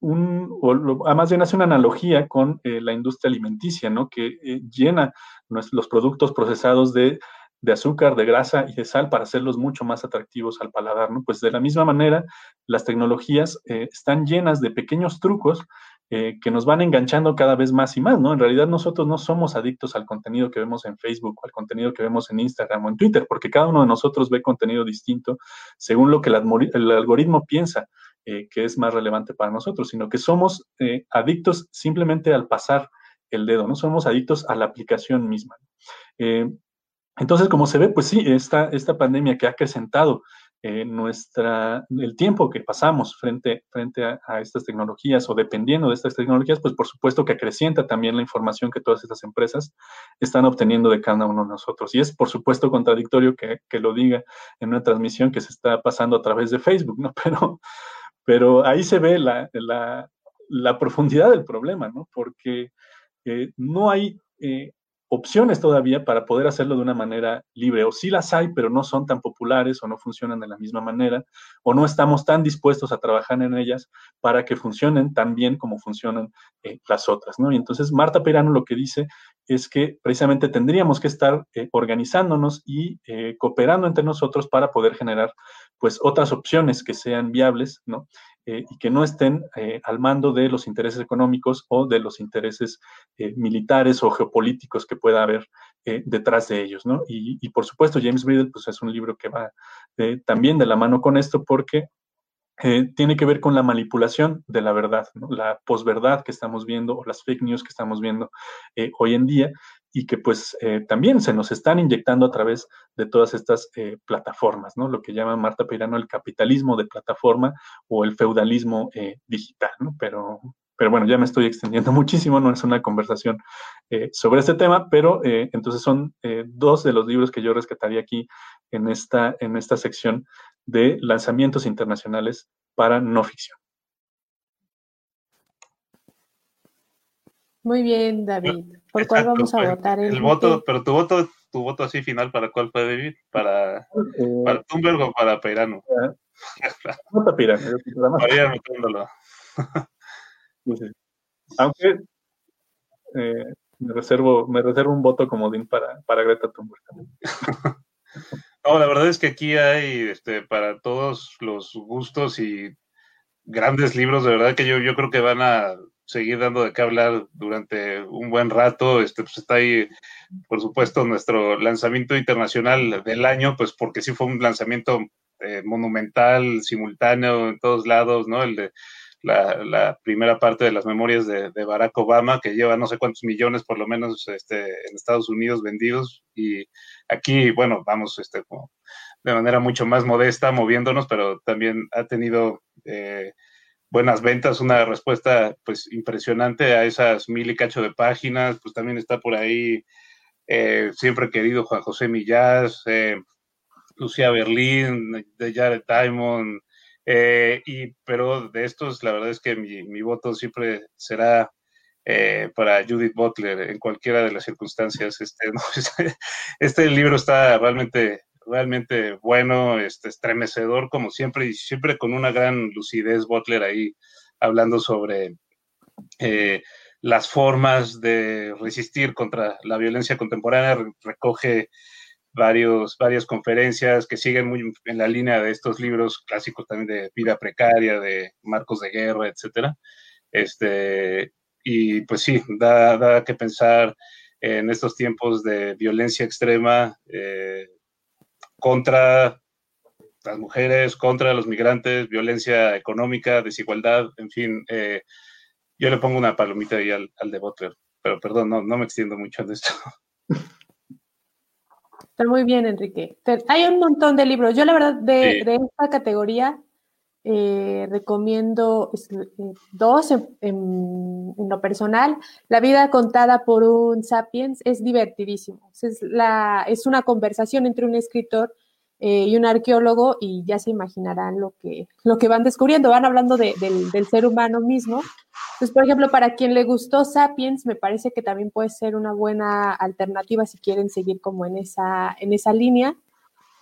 un, o ah, más bien hace una analogía con la industria alimenticia, ¿no? Que llena los productos procesados de de azúcar, de grasa y de sal para hacerlos mucho más atractivos al paladar, ¿no? Pues de la misma manera, las tecnologías están llenas de pequeños trucos eh, que nos van enganchando cada vez más y más, ¿no? En realidad nosotros no somos adictos al contenido que vemos en Facebook o al contenido que vemos en Instagram o en Twitter, porque cada uno de nosotros ve contenido distinto según lo que el, algoritmo piensa eh, que es más relevante para nosotros, sino que somos eh, adictos simplemente al pasar el dedo, no somos adictos a la aplicación misma. entonces, como se ve, pues sí, esta, esta pandemia que ha acrecentado eh, nuestra, el tiempo que pasamos frente, frente a, estas tecnologías o dependiendo de estas tecnologías, pues por supuesto que acrecienta también la información que todas estas empresas están obteniendo de cada uno de nosotros. Y es por supuesto contradictorio que, que lo diga en una transmisión que se está pasando a través de Facebook, ¿no? <laughs> Pero, pero ahí se ve la, la, la profundidad del problema, ¿no? Porque eh, no hay eh, opciones todavía para poder hacerlo de una manera libre. O sí las hay, pero no son tan populares o no funcionan de la misma manera, o no estamos tan dispuestos a trabajar en ellas para que funcionen tan bien como funcionan eh, las otras. ¿no? Y entonces Marta Perano lo que dice es que precisamente tendríamos que estar eh, organizándonos y eh, cooperando entre nosotros para poder generar pues otras opciones que sean viables, ¿no? Eh, y que no estén al mando de los intereses económicos o de los intereses militares o geopolíticos que pueda haber detrás de ellos, ¿no? Y, por supuesto, James Riddle, pues es un libro que va también de la mano con esto porque eh, tiene que ver con la manipulación de la verdad, la posverdad que estamos viendo o las fake news que estamos viendo eh, hoy en día y que pues eh, también se nos están inyectando a través de todas estas plataformas, ¿no? Lo que llama Marta Peirano el capitalismo de plataforma o el feudalismo digital, ¿no? Pero, pero bueno, ya me estoy extendiendo <laughs> muchísimo, no es una conversación sobre este tema, pero entonces son dos de los libros que yo rescataría aquí en esta, en esta sección de lanzamientos internacionales para no ficción. Muy bien, David. ¿Por cuál vamos a votar? El, voto, pero tu voto, tu voto así final, ¿para cuál puede vivir? ¿Para, eh, para Thunberg o para Peirano? No para Peirano. Aunque eh, me reservo, me reservo un voto comodín para, para Greta Thunberg. <laughs> No, la verdad es que aquí hay este, para todos los gustos y grandes libros, de verdad que yo, yo creo que van a seguir dando de qué hablar durante un buen rato. Este, pues está ahí, por supuesto, nuestro lanzamiento internacional del año, pues porque sí fue un lanzamiento eh, monumental, simultáneo en todos lados, ¿no? El de la, primera parte de las memorias de, Barack Obama, que lleva no sé cuántos millones por lo menos este, en Estados Unidos vendidos. Y aquí, bueno, vamos este, de manera mucho más modesta moviéndonos, pero también ha tenido eh, buenas ventas, una respuesta pues impresionante a esas mil y cacho de páginas. Pues también está por ahí eh, siempre querido Juan José Millás, eh, Lucía Berlín, de Jared Diamond. Eh, y, pero de estos, la verdad es que mi, voto siempre será eh, para Judith Butler en cualquiera de las circunstancias. Este, <laughs> este libro está realmente, realmente bueno, este, estremecedor como siempre y siempre con una gran lucidez Butler ahí hablando sobre eh, las formas de resistir contra la violencia contemporánea. Recoge varios, varias conferencias que siguen muy en la línea de estos libros clásicos también de vida precaria, de marcos de guerra, etcétera. Este, y pues sí, da, da que pensar en estos tiempos de violencia extrema eh, contra las mujeres, contra los migrantes, violencia económica, desigualdad, en fin. Eh, yo le pongo una palomita ahí al, al de Butler, pero perdón, no, no me extiendo mucho en esto. Está muy bien, Enrique. Hay un montón de libros. Yo, la verdad, de, esta categoría eh, recomiendo eh, dos en, lo personal. La vida contada por un sapiens es divertidísimo. Es, la, es una conversación entre un escritor eh, y un arqueólogo y ya se imaginarán lo que, lo que van descubriendo. Van hablando del, del ser humano mismo pues, por ejemplo, para quien le gustó Sapiens, me parece que también puede ser una buena alternativa si quieren seguir como en esa, en esa línea,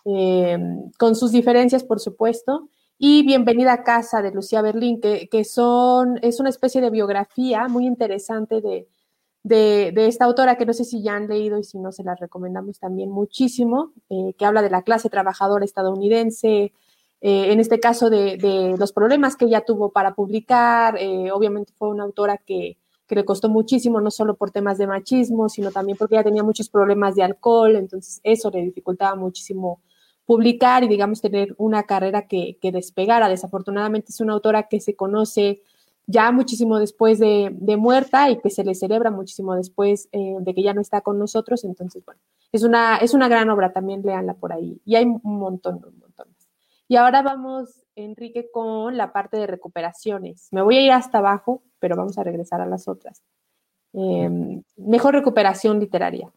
em, con sus diferencias, por supuesto. Y Bienvenida a casa de Lucía Berlín, que, es una especie de biografía muy interesante de, esta autora que no sé si ya han leído y si no se la recomendamos también muchísimo, eh, que habla de la clase trabajadora estadounidense, eh, en este caso de, los problemas que ella tuvo para publicar. Eh, obviamente fue una autora que, le costó muchísimo, no solo por temas de machismo, sino también porque ella tenía muchos problemas de alcohol, entonces eso le dificultaba muchísimo publicar y, digamos, tener una carrera que, despegara. Desafortunadamente es una autora que se conoce ya muchísimo después de, muerta y que se le celebra muchísimo después eh, de que ya no está con nosotros. Entonces, bueno, es una, es una gran obra, también léanla por ahí. Y hay un montón, un montón. Y ahora vamos, Enrique, con la parte de recuperaciones. Me voy a ir hasta abajo, pero vamos a regresar a las otras. Em, mejor recuperación literaria.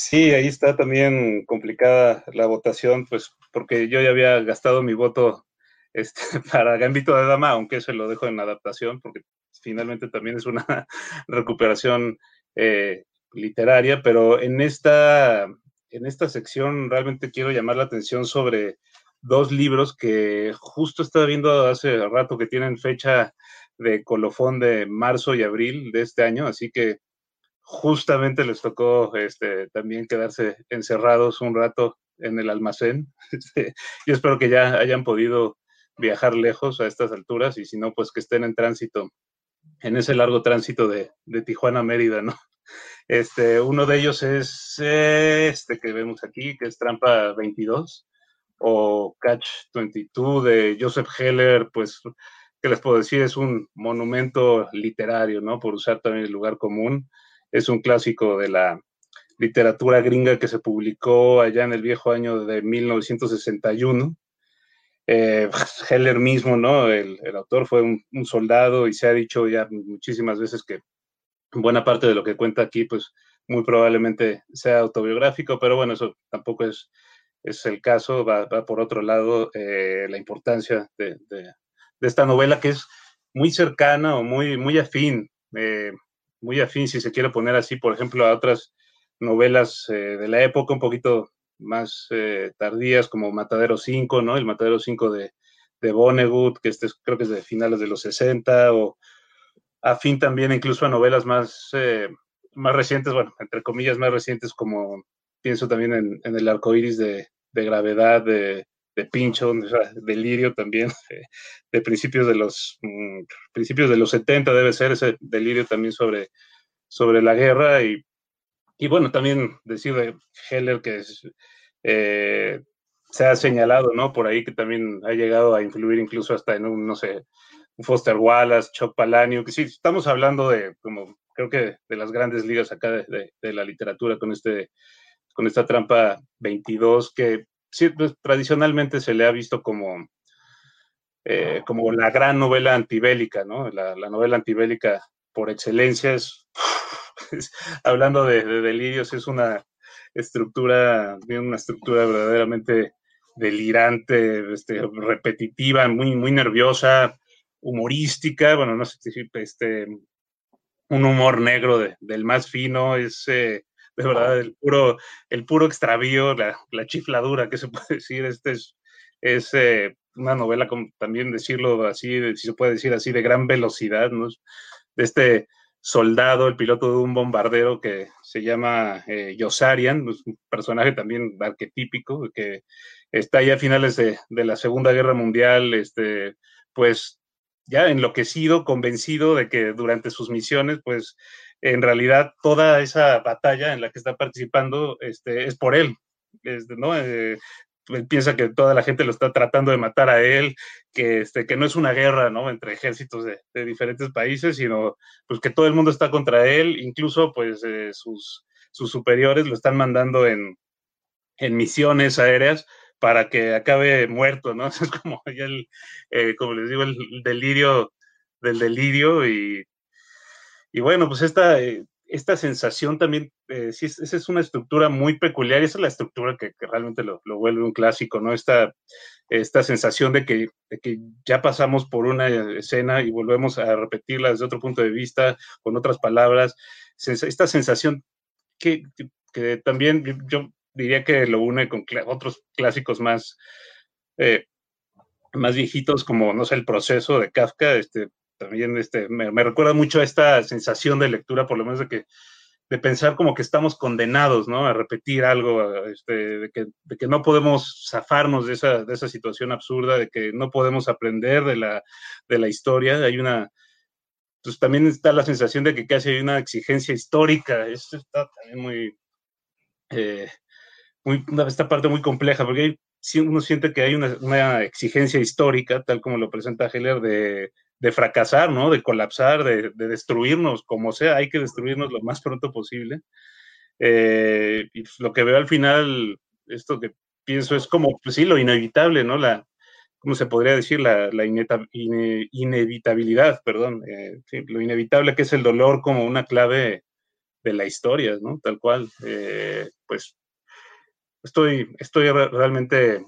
Sí, ahí está también complicada la votación, pues porque yo ya había gastado mi voto este, <laughs> para Gambito de Dama, aunque se lo dejo en adaptación, porque finalmente también es una <laughs> recuperación eh, literaria, pero en esta en esta sección realmente quiero llamar la atención sobre dos libros que justo estaba viendo hace rato que tienen fecha de colofón de marzo y abril de este año, así que justamente les tocó este, también quedarse encerrados un rato en el almacén. <laughs> Este, yo espero que ya hayan podido viajar lejos a estas alturas y si no, pues que estén en tránsito, en ese largo tránsito de, de Tijuana a Mérida, ¿no? <laughs> Este, uno de ellos es este que vemos aquí, que es Trampa 22, o Catch 22 de Joseph Heller, pues, ¿qué les puedo decir? Es un monumento literario, ¿no? Por usar también el lugar común. Es un clásico de la literatura gringa que se publicó allá en el viejo año de 1961. Eh, <laughs> Heller mismo, ¿no? El, autor fue un, soldado y se ha dicho ya muchísimas veces que buena parte de lo que cuenta aquí, pues muy probablemente sea autobiográfico, pero bueno, eso tampoco es, es el caso, va, por otro lado eh, la importancia de, esta novela que es muy cercana o muy, muy afín, eh, muy afín si se quiere poner así, por ejemplo, a otras novelas eh, de la época un poquito más tardías como Matadero 5, ¿no? El Matadero 5 de, de Vonnegut, que este creo que es de finales de los 60, o afín también incluso a novelas más, eh, más recientes, bueno, entre comillas más recientes, como pienso también en, El arco iris de, gravedad, de, de Pincho, de Delirio también, <laughs> de, principios de los mm, principios de los 70 debe ser ese delirio también sobre, sobre la guerra y, y bueno, también decir de Heller que eh, se ha señalado, ¿no? Por ahí que también ha llegado a influir incluso hasta en un, no sé, Foster Wallace, Chuck Palahniuk, que sí, estamos hablando de, como creo que de las grandes ligas acá de, la literatura con, este, con esta trampa 22, que pues, tradicionalmente se le ha visto como, eh, como la gran novela antibélica, ¿no? La, novela antibélica por excelencia es, <laughs> hablando de, delirios, es una estructura, una estructura verdaderamente delirante, este, repetitiva, muy, muy nerviosa, humorística, bueno, no sé este, un humor negro del más fino, es eh, de verdad el puro, el puro extravío, la, la, chifladura que se puede <laughs> decir, este es, es eh, una novela, también decirlo así, si se puede decir así, de gran velocidad, ¿no? De este soldado, el piloto de un bombardero que se llama eh, Yosarian, pues, un personaje también arquetípico, que está ya a finales de, la Segunda Guerra Mundial, este, pues ya enloquecido, convencido de que durante sus misiones, pues en realidad toda esa batalla en la que está participando este, es por él, este, ¿no? Eh, piensa que toda la gente lo está tratando de matar a él, que, este, que no es una guerra ¿no? entre ejércitos de, diferentes países, sino pues, que todo el mundo está contra él, incluso pues, eh, sus, sus superiores lo están mandando en, en misiones aéreas para que acabe muerto, ¿no? <laughs> Es como el, eh, como les digo, el delirio del delirio y, y bueno, pues esta, eh, esta sensación también, eh, esa es una estructura muy peculiar, esa es la estructura que, realmente lo, vuelve un clásico, ¿no? Esta, esta sensación de que, que, ya pasamos por una escena y volvemos a repetirla desde otro punto de vista, con otras palabras, esta sensación que, que también yo diría que lo une con otros clásicos más, eh, más viejitos, como, no sé, el proceso de Kafka, este, también este, me, recuerda mucho a esta sensación de lectura, por lo menos de que de pensar como que estamos condenados, ¿no? A repetir algo, este, de, que, no podemos zafarnos de esa, de esa situación absurda, de que no podemos aprender de la, de la historia. Hay una, pues también está la sensación de que casi hay una exigencia histórica. Esto está también muy, eh, esta parte muy compleja, porque hay, uno siente que hay una, una exigencia histórica, tal como lo presenta Heller, de de fracasar, ¿no? De colapsar, de, destruirnos, como sea, hay que destruirnos lo más pronto posible. Eh, y lo que veo al final, esto que pienso es como, pues sí, lo inevitable, ¿no? La, ¿cómo se podría decir? La, la inevitabilidad, perdón, eh, lo inevitable que es el dolor como una clave de la historia, ¿no? Tal cual. Eh, pues estoy, estoy realmente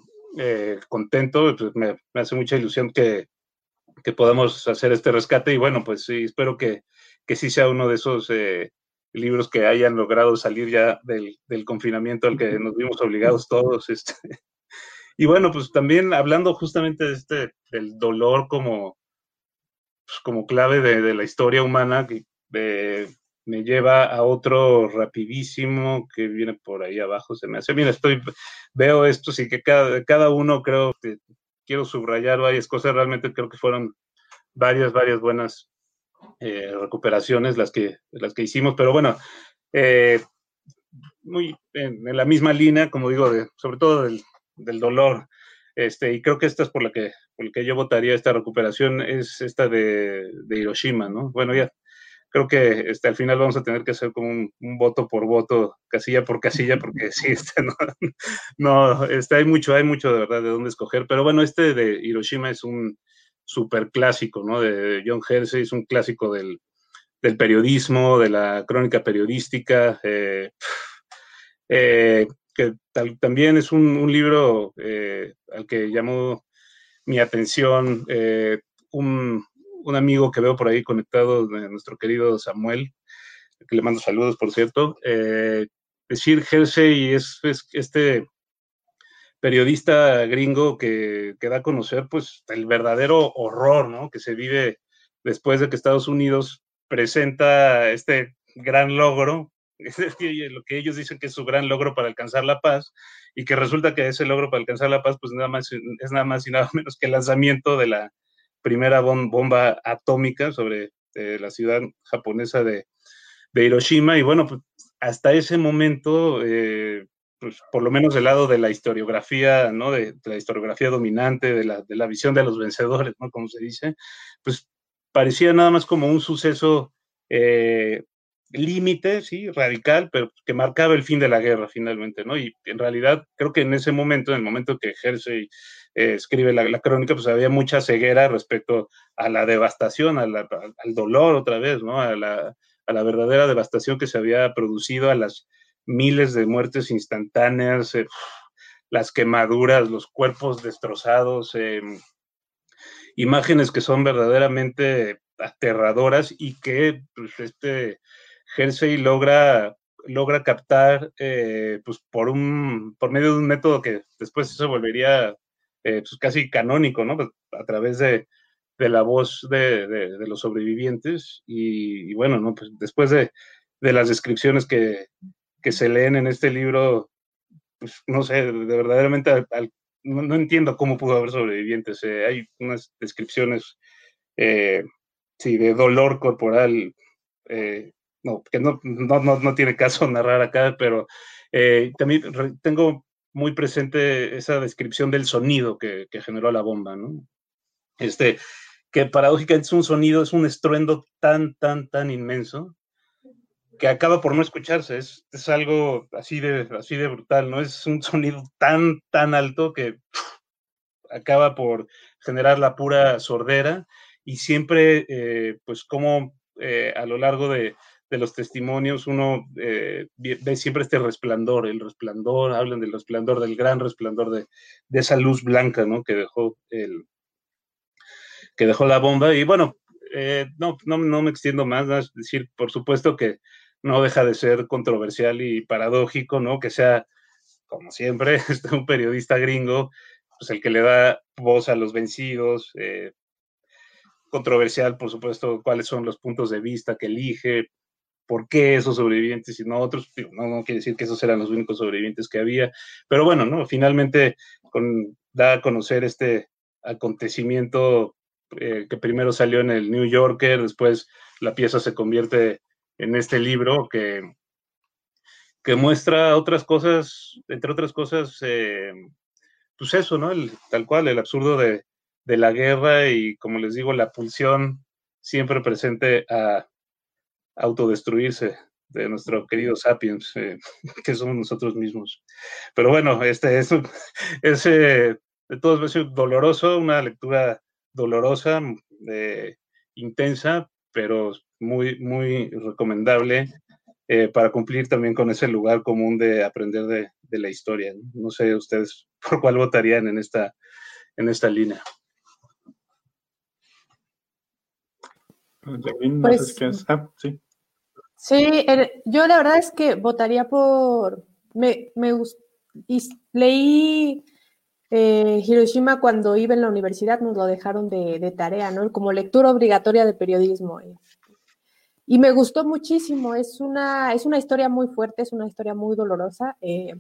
contento, pues me, hace mucha ilusión que, que podamos hacer este rescate y bueno, pues sí, espero que, que sí sea uno de esos eh, libros que hayan logrado salir ya del, del, confinamiento al que nos vimos obligados todos. Este. Y bueno, pues también hablando justamente de este, del dolor como, pues, como clave de, de, la historia humana, que me lleva a otro rapidísimo que viene por ahí abajo, se me hace, mira, estoy, veo esto, sí que cada, cada uno creo que quiero subrayar varias cosas, realmente creo que fueron varias, varias buenas eh, recuperaciones las que, las que hicimos, pero bueno, eh, muy en, la misma línea, como digo, de, sobre todo del, del, dolor, este, y creo que esta es por la que, por la que yo votaría esta recuperación, es esta de, de Hiroshima, ¿no? Bueno, ya creo que este, al final vamos a tener que hacer como un, voto por voto, casilla por casilla, porque <laughs> sí, este, no, no este, hay mucho, hay mucho de verdad de dónde escoger, pero bueno, este de Hiroshima es un super clásico, ¿no? De John Hersey, es un clásico del, del periodismo, de la crónica periodística, eh, <sighs> eh, que también es un, un libro eh, al que llamó mi atención un, un amigo que veo por ahí conectado, nuestro querido Samuel, que le mando saludos, por cierto. Eh, decir Hersey es, es, este periodista gringo que, que, da a conocer pues el verdadero horror ¿no? que se vive después de que Estados Unidos presenta este gran logro, <laughs> lo que ellos dicen que es su gran logro para alcanzar la paz, y que resulta que ese logro para alcanzar la paz pues nada más, es nada más y nada menos que el lanzamiento de la primera bomba atómica sobre eh, la ciudad japonesa de, Hiroshima. Y bueno, pues, hasta ese momento, eh, pues, por lo menos del lado de la historiografía, ¿no? De, la historiografía dominante, de la, de la, visión de los vencedores, ¿no? Como se dice, pues parecía nada más como un suceso eh, límite, sí, radical, pero que marcaba el fin de la guerra finalmente, ¿no? Y en realidad creo que en ese momento, en el momento que Hersey eh, escribe la, crónica, pues había mucha ceguera respecto a la devastación, al dolor otra vez, ¿no? A la, verdadera devastación que se había producido, a las miles de muertes instantáneas, eh, las quemaduras, los cuerpos destrozados, em, imágenes que son verdaderamente aterradoras y que pues, este Hersey logra logra captar eh, pues por un por medio de un método que después se volvería eh, pues casi canónico, ¿no? Pues, a través de, de la voz de, de, los sobrevivientes. Y, bueno, ¿no? pues después de, las descripciones que, que, se leen en este libro, pues no sé, de verdaderamente no, entiendo cómo pudo haber sobrevivientes. Eh, hay unas descripciones, sí, de dolor corporal, no, que no, no, no, tiene caso <laughs> narrar acá, pero también tengo muy presente esa descripción del sonido que, que generó la bomba, ¿no? Este, que paradójicamente es un sonido, es un estruendo tan, tan, tan inmenso que acaba por no escucharse. Es, es algo así de, así de brutal, ¿no? Es un sonido tan, tan alto que acaba por generar la pura sordera y siempre, eh, pues como eh, a lo largo de, de los testimonios uno eh, ve siempre este resplandor, el resplandor, hablan del resplandor, del gran resplandor de, de esa luz blanca, ¿no? Que dejó el, que dejó la bomba. Y bueno, eh, no, no, no, me extiendo más, decir, por supuesto que no deja de ser controversial y paradójico, ¿no? Que sea, como siempre, <laughs> este, un periodista gringo, pues el que le da voz a los vencidos, eh, controversial, por supuesto, cuáles son los puntos de vista que elige, por qué esos sobrevivientes y no otros, no, quiere decir que esos eran los únicos sobrevivientes que había, pero bueno, ¿no? Finalmente da a conocer este acontecimiento eh, que primero salió en el New Yorker, después la pieza se convierte en este libro que, que muestra otras cosas, entre otras cosas, eh, pues eso, ¿no? El, tal cual, el absurdo de, de, la guerra y, como les digo, la pulsión siempre presente a autodestruirse de nuestro querido Sapiens, eh, <laughs> que somos nosotros mismos. Pero bueno, este es, <laughs> es de todos modos doloroso, una lectura dolorosa, eh, intensa, pero muy, muy recomendable eh, para cumplir también con ese lugar común de aprender de, la historia. ¿no? sé ustedes <laughs> por cuál votarían en esta, en esta línea. Pues, ah, sí, sí yo la verdad es que votaría por, me, me leí eh, Hiroshima cuando iba en la universidad nos lo dejaron de, tarea, ¿no? Como lectura obligatoria de periodismo. Eh. Y me gustó muchísimo, es una, es una historia muy fuerte, es una historia muy dolorosa. Eh,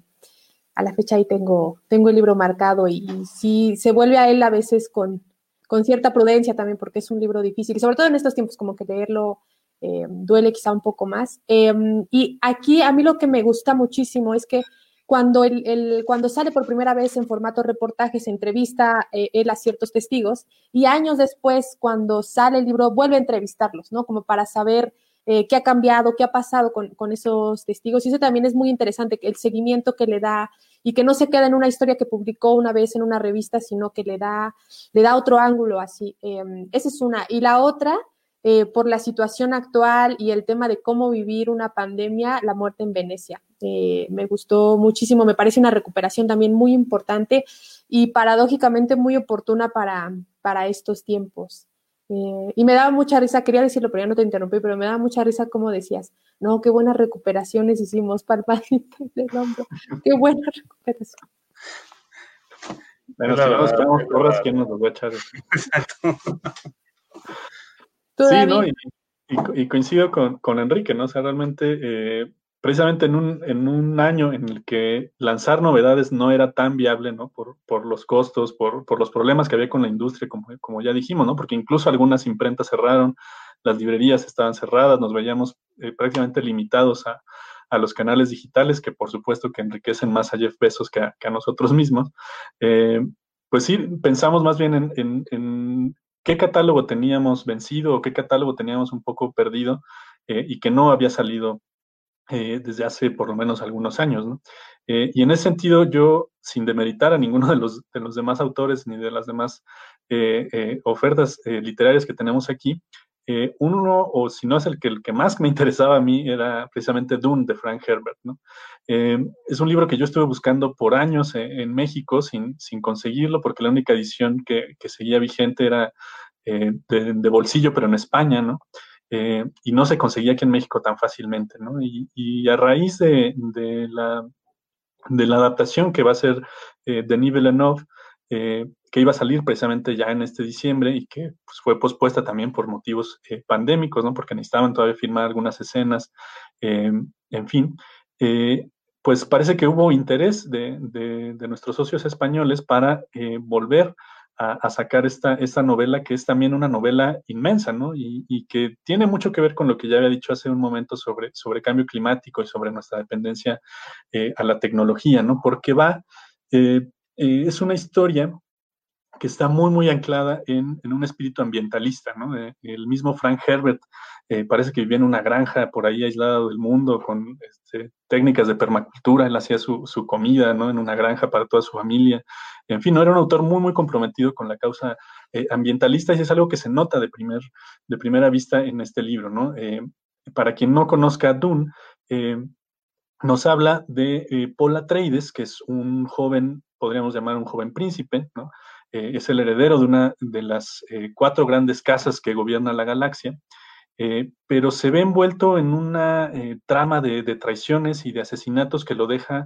a la fecha ahí tengo, tengo el libro marcado y, si se vuelve a él a veces con, con cierta prudencia también porque es un libro difícil y sobre todo en estos tiempos como que leerlo duele quizá un poco más. y aquí a mí lo que me gusta muchísimo es que cuando, el, cuando sale por primera vez en formato reportaje, se entrevista eh, él a ciertos testigos y años después, cuando sale el libro, vuelve a entrevistarlos, ¿no? Como para saber eh, qué ha cambiado, qué ha pasado con, con, esos testigos. Y eso también es muy interesante, el seguimiento que le da y que no se queda en una historia que publicó una vez en una revista, sino que le da, le da otro ángulo así. Em, esa es una. Y la otra eh, por la situación actual y el tema de cómo vivir una pandemia, la muerte en Venecia. Eh, me gustó muchísimo, me parece una recuperación también muy importante y paradójicamente muy oportuna para, para estos tiempos. Eh, y me daba mucha risa, quería decirlo, pero ya no te interrumpí, pero me daba mucha risa como decías, no, qué buenas recuperaciones hicimos el del hombro, qué buena recuperación. Bueno, si no ¿quién nos lo va a echar? Exacto. Sí, ¿no? Y, coincido con, Enrique, ¿no? O sea, realmente, eh, precisamente en un, en un año en el que lanzar novedades no era tan viable, ¿no? Por, por los costos, por, por, los problemas que había con la industria, como, como ya dijimos, ¿no? Porque incluso algunas imprentas cerraron, las librerías estaban cerradas, nos veíamos eh, prácticamente limitados a, a, los canales digitales, que por supuesto que enriquecen más a Jeff Bezos que a, que a nosotros mismos. Eh, pues sí, pensamos más bien en, en, qué catálogo teníamos vencido o qué catálogo teníamos un poco perdido eh, y que no había salido eh, desde hace por lo menos algunos años. Eh, y en ese sentido, yo, sin demeritar a ninguno de los, de los demás autores ni de las demás ofertas literarias que tenemos aquí, uno, o si no es el que, el que más me interesaba a mí, era precisamente Dune de Frank Herbert. ¿no? es un libro que yo estuve buscando por años en, México sin, sin, conseguirlo, porque la única edición que, que seguía vigente era de, de, bolsillo, pero en España, ¿no? Eh, y no se conseguía aquí en México tan fácilmente, ¿no? Y, a raíz de, la, de la adaptación que va a ser eh, Denis eh, que iba a salir precisamente ya en este diciembre y que pues, fue pospuesta también por motivos eh, pandémicos, ¿no? Porque necesitaban todavía filmar algunas escenas, em, en fin. Eh, pues parece que hubo interés de, nuestros socios españoles para eh, volver a, sacar esta, esta novela, que es también una novela inmensa, ¿no? Y, que tiene mucho que ver con lo que ya había dicho hace un momento sobre, sobre cambio climático y sobre nuestra dependencia a la tecnología, ¿no? Porque va, es una historia que está muy, muy anclada en, un espíritu ambientalista, ¿no? el mismo Frank Herbert eh, parece que vivía en una granja por ahí aislado del mundo con este, técnicas de permacultura, él hacía su, comida, ¿no? En una granja para toda su familia. En fin, no era un autor muy, muy comprometido con la causa eh, ambientalista y es algo que se nota de, primer, de primera vista en este libro, ¿no? Eh, para quien no conozca a Dune, nos habla de Paul Atreides, que es un joven, podríamos llamar un joven príncipe, ¿no? Eh, es el heredero de una de las eh, cuatro grandes casas que gobierna la galaxia, eh, pero se ve envuelto en una trama de, traiciones y de asesinatos que lo deja,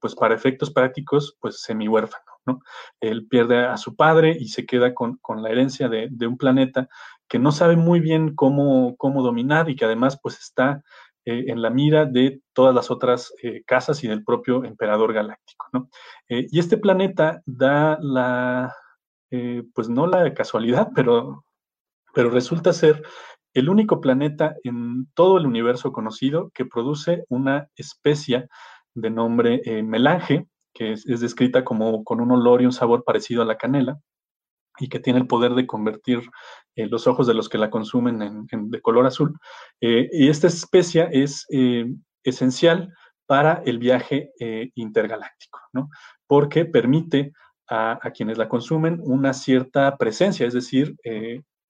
pues para efectos prácticos, pues semi huérfano. ¿no? Él pierde a su padre y se queda con, la herencia de, un planeta que no sabe muy bien cómo, cómo dominar y que además pues está eh, en la mira de todas las otras eh, casas y del propio emperador galáctico. ¿no? Eh, y este planeta da la, pues no la casualidad, pero, pero resulta ser el único planeta en todo el universo conocido que produce una especie de nombre melange, que es, es, descrita como con un olor y un sabor parecido a la canela, y que tiene el poder de convertir eh, los ojos de los que la consumen en, de color azul. Eh, y esta especie es eh, esencial para el viaje intergaláctico, ¿no? porque permite a, quienes la consumen una cierta presencia, es decir,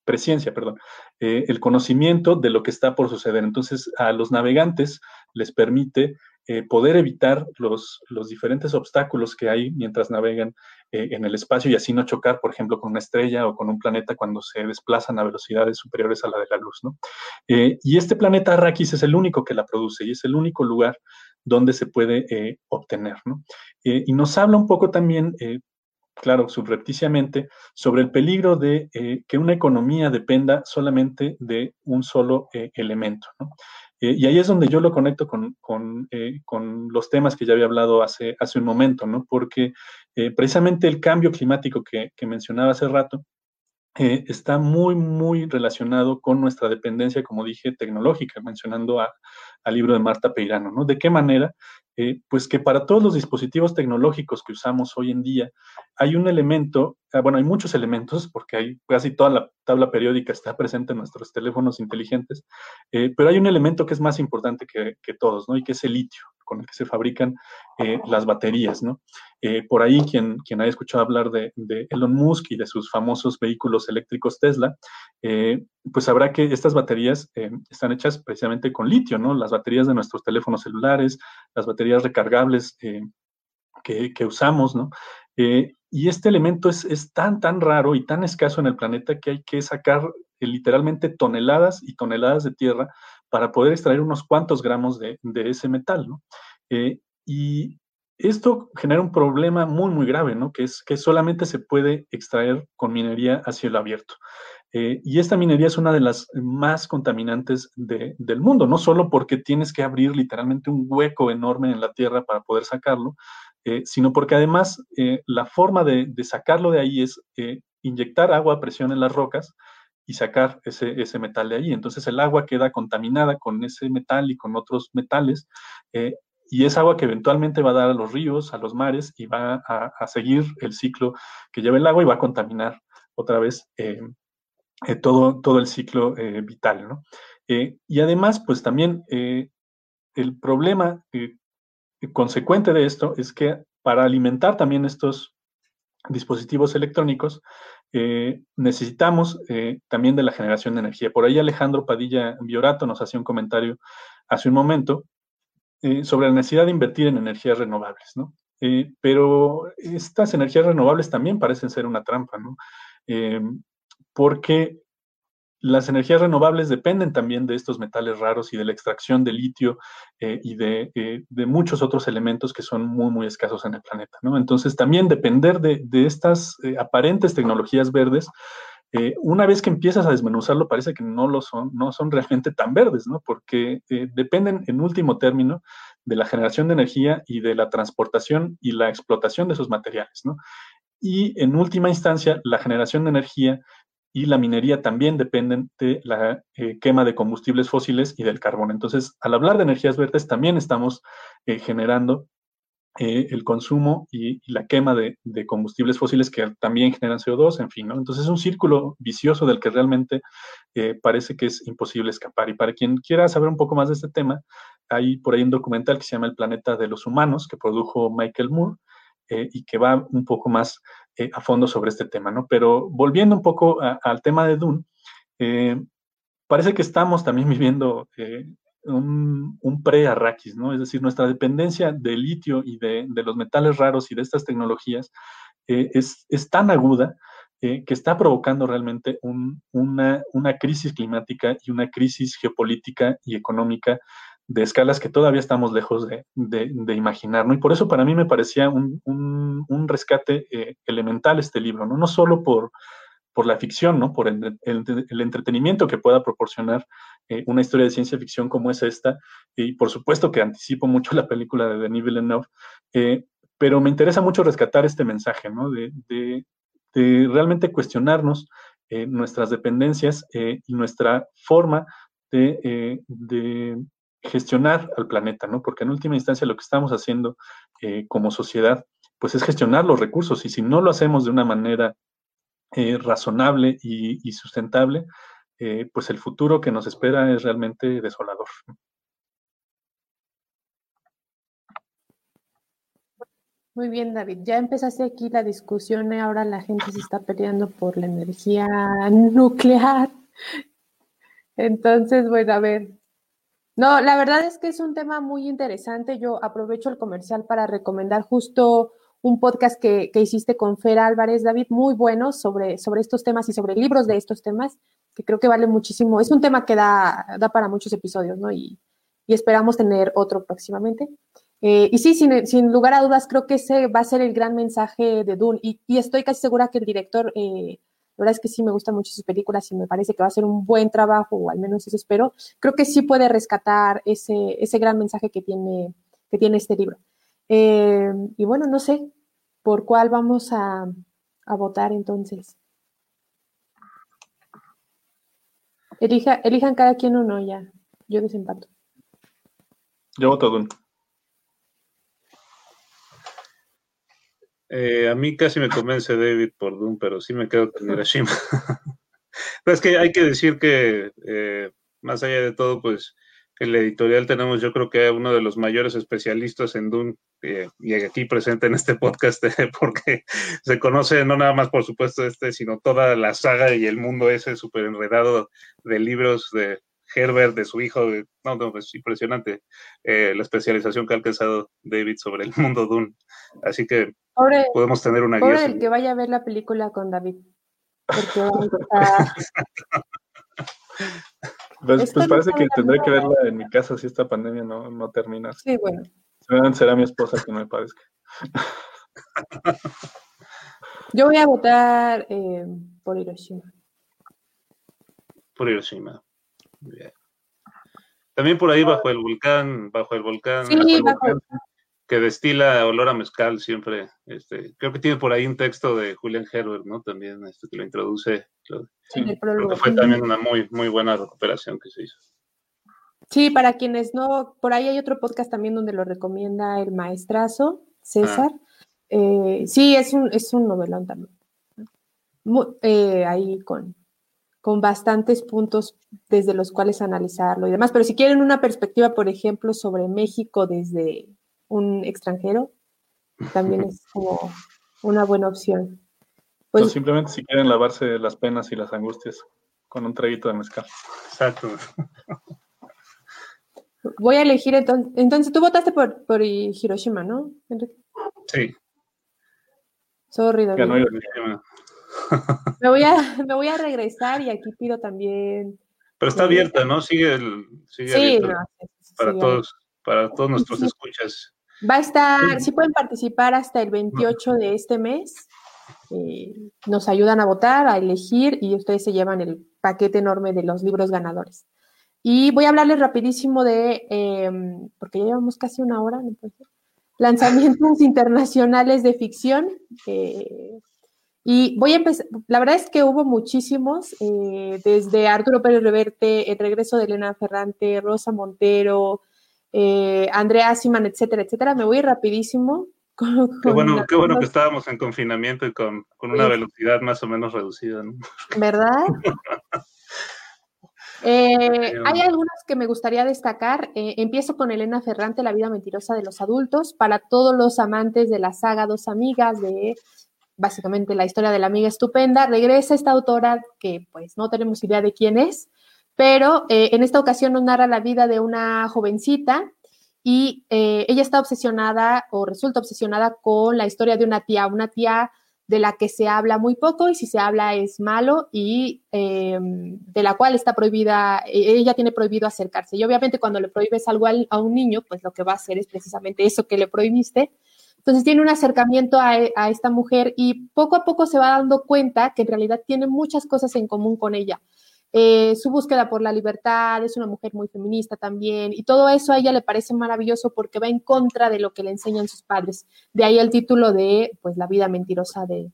presencia, perdón, el conocimiento de lo que está por suceder. Entonces, a los navegantes les permite eh, poder evitar los, los, diferentes obstáculos que hay mientras navegan eh, en el espacio y así no chocar, por ejemplo, con una estrella o con un planeta cuando se desplazan a velocidades superiores a la de la luz. ¿no? Eh, y este planeta Arrakis es el único que la produce y es el único lugar donde se puede obtener. ¿no? y nos habla un poco también claro, subrepticiamente, sobre el peligro de que una economía dependa solamente de un solo elemento. ¿no? Eh, y ahí es donde yo lo conecto eh, con, los temas que ya había hablado hace, hace un momento, ¿no? Porque eh, precisamente el cambio climático que, que mencionaba hace rato está muy, muy relacionado con nuestra dependencia, como dije, tecnológica, mencionando al libro de Marta Peirano, ¿no? ¿De qué manera eh, pues que para todos los dispositivos tecnológicos que usamos hoy en día hay un elemento, ah, bueno, hay muchos elementos, porque casi toda la tabla periódica está presente en nuestros teléfonos inteligentes, eh, pero hay un elemento que es más importante que, que, todos, ¿no? Y que es el litio, con el que se fabrican eh, las baterías, ¿no? por ahí quien, quien haya escuchado hablar de, de, Elon Musk y de sus famosos vehículos eléctricos Tesla, pues sabrá que estas baterías están hechas precisamente con litio, ¿no? Las baterías de nuestros teléfonos celulares, las baterías recargables eh, que, usamos, ¿no? Eh, y este elemento es, tan, tan raro y tan escaso en el planeta que hay que sacar eh, literalmente toneladas y toneladas de tierra para poder extraer unos cuantos gramos de, ese metal, ¿no? y esto genera un problema muy, muy grave, ¿no? Que es que solamente se puede extraer con minería a cielo abierto. Eh, y esta minería es una de las más contaminantes del mundo, no solo porque tienes que abrir literalmente un hueco enorme en la tierra para poder sacarlo, eh, sino porque además eh, la forma de, sacarlo de ahí es inyectar agua a presión en las rocas y sacar ese, metal de ahí. Entonces el agua queda contaminada con ese metal y con otros metales. y es agua que eventualmente va a dar a los ríos, a los mares y va a, seguir el ciclo que lleva el agua y va a contaminar otra vez todo, todo el ciclo eh, vital. ¿no? Eh, y además, pues también el problema consecuente de esto es que para alimentar también estos dispositivos electrónicos, necesitamos también de la generación de energía. Por ahí Alejandro Padilla Biorato nos hacía un comentario hace un momento sobre la necesidad de invertir en energías renovables, ¿no? pero estas energías renovables también parecen ser una trampa, ¿no? Porque las energías renovables dependen también de estos metales raros y de la extracción de litio eh, y de, eh, de, muchos otros elementos que son muy, muy escasos en el planeta. ¿no? Entonces, también depender de, de estas eh, aparentes tecnologías verdes, una vez que empiezas a desmenuzarlo, parece que no lo son, no son realmente tan verdes, ¿no? porque dependen, en último término, de la generación de energía y de la transportación y la explotación de esos materiales. ¿no? Y en última instancia, la generación de energía y la minería también dependen de la eh, quema de combustibles fósiles y del carbón. Entonces, al hablar de energías verdes, también estamos eh, generando eh, el consumo y, la quema de, combustibles fósiles que también generan CO2, en fin, ¿no? Entonces es un círculo vicioso del que realmente parece que es imposible escapar. Y para quien quiera saber un poco más de este tema, hay por ahí un documental que se llama El planeta de los humanos, que produjo Michael Moore, y que va un poco más eh, a fondo sobre este tema, ¿no? Pero volviendo un poco al tema de Dune, eh, parece que estamos también <laughs> viviendo eh, un, pre-Arrakis, ¿no? Es decir, nuestra dependencia de litio y de, los metales raros y de estas tecnologías es, tan aguda que está provocando realmente una, una, crisis climática y una crisis geopolítica y económica de escalas que todavía estamos lejos de, de, imaginar, ¿no? Y por eso para mí me parecía un, un, rescate eh, elemental este libro, ¿no? No solo por, por la ficción, ¿no? Por el, entretenimiento que pueda proporcionar eh, una historia de ciencia ficción como es esta, y por supuesto que anticipo mucho la película de Denis Villeneuve, eh, pero me interesa mucho rescatar este mensaje, ¿no? De, de, realmente cuestionarnos nuestras dependencias y nuestra forma de, gestionar al planeta, ¿no? Porque en última instancia lo que estamos haciendo eh, como sociedad, pues es gestionar los recursos y si no lo hacemos de una manera eh, razonable y, sustentable, eh, pues el futuro que nos espera es realmente desolador. Muy bien, David. Ya empezaste aquí la discusión y ahora la gente se está peleando por la energía nuclear. <laughs> Entonces, bueno, a ver, no, la verdad es que es un tema muy interesante. Yo aprovecho el comercial para recomendar justo un podcast que, hiciste con Fer Álvarez, David, muy bueno sobre, sobre estos temas y sobre libros de estos temas, que creo que vale muchísimo. Es un tema que da, da para muchos episodios, ¿no? Y, esperamos tener otro próximamente. Eh, y sí, sin, lugar a dudas, creo que ese va a ser el gran mensaje de Dune. Y, estoy casi segura que el director eh, la verdad es que sí me gustan mucho sus películas y me parece que va a ser un buen trabajo, o al menos eso espero. Creo que sí puede rescatar ese, ese gran mensaje que tiene, que tiene este libro. Eh, y bueno, no sé por cuál vamos a, votar entonces. Elija, elijan cada quien uno ya. Yo desempato. Yo voto Dune. Eh, a mí casi me convence David por Doom, pero sí me quedo con Hiroshima. <laughs> pero es que hay que decir que, eh, más allá de todo, pues en la editorial tenemos, yo creo que uno de los mayores especialistas en Doom, eh, y aquí presente en este podcast, <laughs> porque se conoce no nada más, por supuesto, este, sino toda la saga y el mundo ese súper enredado de libros de Herbert, de su hijo, no, no, es impresionante la especialización que ha alcanzado David sobre el mundo Doom. Así que podemos tener una guía. el que vaya a ver la película con David. <laughs> pues, pues parece que tendré que verla en mi casa si esta pandemia no, no termina. Sí, bueno. Será mi esposa que me parezca. Yo voy a votar eh, por Hiroshima. Por Hiroshima. También por ahí bajo el volcán, bajo el volcán. Sí, bajo, el volcán que destila olor a mezcal siempre. Este, creo que tiene por ahí un texto de Julian Herbert, ¿no? También este, que lo introduce. sí, creo que fue también una muy, muy buena recuperación que se hizo. Sí, para quienes no, por ahí hay otro podcast también donde lo recomienda el maestrazo, César. Ah. Eh, sí, es un, es un novelón también. Eh, ahí con, con bastantes puntos desde los cuales analizarlo y demás. Pero si quieren una perspectiva, por ejemplo, sobre México desde un extranjero, también es <laughs> como una buena opción. Pues, simplemente si quieren lavarse las penas y las angustias con un traguito de mezcal. Exacto. <laughs> Voy a elegir entonces. Entonces, tú votaste por, por Hiroshima, ¿no, Enrique? Sí. Sorry, Ganó Hiroshima. <laughs> Me voy a, me voy a regresar y aquí pido también. Pero está abierta, ¿no? Sigue el. Sigue sí, para todos, para todos nuestros escuchas. Va a estar, sí pueden participar hasta el 28 de este mes. Eh, nos ayudan a votar, a elegir y ustedes se llevan el paquete enorme de los libros ganadores. Y voy a hablarles rapidísimo de, em, porque ya llevamos casi una hora, lanzamientos <laughs> internacionales de ficción. Eh, y voy a empezar, la verdad es que hubo muchísimos, eh, desde Arturo Pérez Reverte, El regreso de Elena Ferrante, Rosa Montero, eh, Andrea Siman, etcétera, etcétera. Me voy rapidísimo. <laughs> qué bueno, qué bueno que estábamos en confinamiento y con, una velocidad más o menos reducida, ¿no? ¿Verdad? <laughs> Eh, hay algunos que me gustaría destacar. empiezo con Elena Ferrante, La vida mentirosa de los adultos, para todos los amantes de la saga Dos Amigas, de básicamente la historia de la amiga estupenda. Regresa esta autora que pues no tenemos idea de quién es, pero eh, en esta ocasión nos narra la vida de una jovencita y eh, ella está obsesionada o resulta obsesionada con la historia de una tía, una tía de la que se habla muy poco y si se habla es malo y em, de la cual está prohibida, e, ella tiene prohibido acercarse. Y obviamente cuando le prohíbes algo a un niño, pues lo que va a hacer es precisamente eso que le prohibiste. Entonces tiene un acercamiento a, esta mujer y poco a poco se va dando cuenta que en realidad tiene muchas cosas en común con ella. Eh, su búsqueda por la libertad, es una mujer muy feminista también, y todo eso a ella le parece maravilloso porque va en contra de lo que le enseñan sus padres. De ahí el título de, pues, La vida mentirosa de,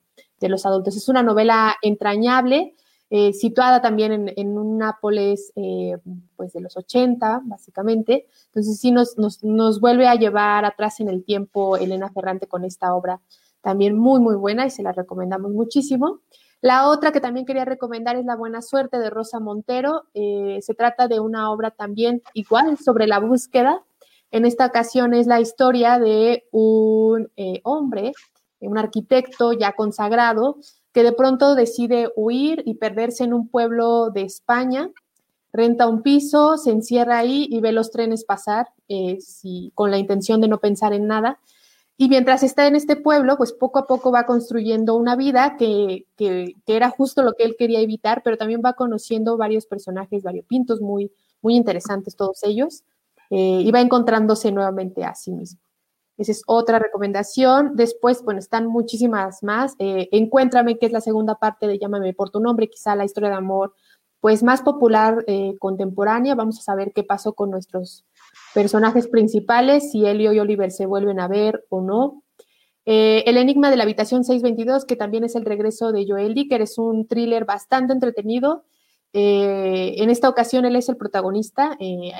los adultos. Es una novela entrañable, eh, situada también en, un Nápoles eh, pues de los 80, básicamente. Entonces sí nos, nos, vuelve a llevar atrás en el tiempo Elena Ferrante con esta obra también muy, muy buena y se la recomendamos muchísimo. La otra que también quería recomendar es La Buena Suerte de Rosa Montero. Eh, se trata de una obra también igual sobre la búsqueda. En esta ocasión es la historia de un hombre, un arquitecto ya consagrado, que de pronto decide huir y perderse en un pueblo de España, renta un piso, se encierra ahí y ve los trenes pasar eh, con la intención de no pensar en nada. Y mientras está en este pueblo, pues poco a poco va construyendo una vida que, era justo lo que él quería evitar, pero también va conociendo varios personajes variopintos muy, muy interesantes todos ellos, eh, y va encontrándose nuevamente a sí mismo. Esa es otra recomendación. Después, bueno, están muchísimas más. Eh, Encuéntrame, que es la segunda parte de Llámame por tu nombre, quizá la historia de amor, pues más popular eh, contemporánea. Vamos a saber qué pasó con nuestros personajes principales, si Elio y Oliver se vuelven a ver o no. Eh, el Enigma de la Habitación 622, que también es el regreso de Joel Dicker, es un thriller bastante entretenido eh, en esta ocasión él es el protagonista. Eh,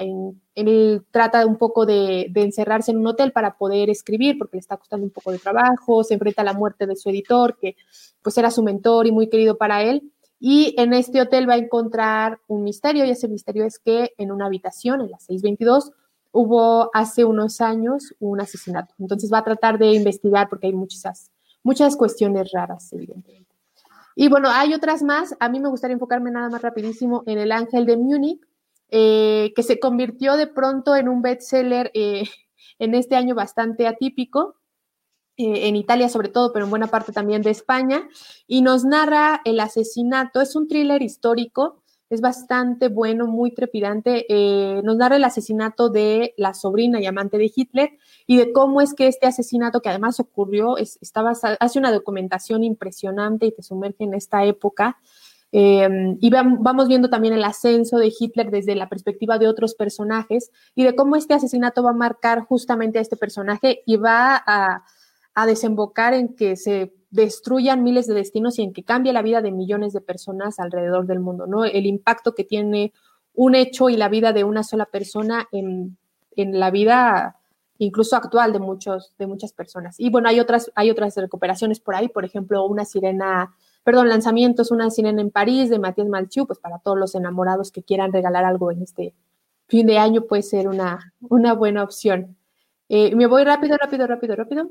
él trata un poco de, encerrarse en un hotel para poder escribir, porque le está costando un poco de trabajo. Se enfrenta a la muerte de su editor, que pues era su mentor y muy querido para él. Y en este hotel va a encontrar un misterio, y ese misterio es que en una habitación, en la 622, hubo hace unos años un asesinato. Entonces va a tratar de investigar porque hay muchas, muchas cuestiones raras, evidentemente. Y bueno, hay otras más. A mí me gustaría enfocarme nada más rapidísimo en El Ángel de Múnich, eh, que se convirtió de pronto en un bestseller eh, en este año bastante atípico, eh, en Italia sobre todo, pero en buena parte también de España, y nos narra el asesinato. Es un thriller histórico es bastante bueno, muy trepidante. Eh, nos narra el asesinato de la sobrina y amante de Hitler y de cómo es que este asesinato, que además ocurrió, estaba, hace una documentación impresionante y te sumerge en esta época. Em, y vamos viendo también el ascenso de Hitler desde la perspectiva de otros personajes y de cómo este asesinato va a marcar justamente a este personaje y va a, a desembocar en que se destruyan miles de destinos y en que cambie la vida de millones de personas alrededor del mundo, ¿no? El impacto que tiene un hecho y la vida de una sola persona en, la vida incluso actual de muchos de muchas personas. Y bueno, hay otras hay otras recuperaciones por ahí, por ejemplo, una sirena, perdón, lanzamientos, una sirena en París de Matías Malchiu, pues para todos los enamorados que quieran regalar algo en este fin de año puede ser una, una buena opción. Eh, me voy rápido, rápido, rápido, rápido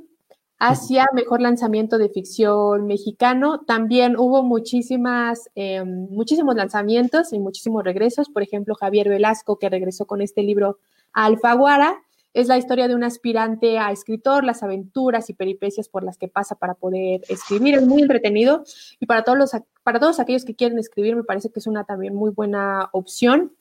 hacia mejor lanzamiento de ficción mexicano. También hubo muchísimas, em, muchísimos lanzamientos y muchísimos regresos. Por ejemplo, Javier Velasco, que regresó con este libro Alfaguara. Es la historia de un aspirante a escritor, las aventuras y peripecias por las que pasa para poder escribir. Es muy entretenido y para todos, los, para todos aquellos que quieren escribir me parece que es una también muy buena opción.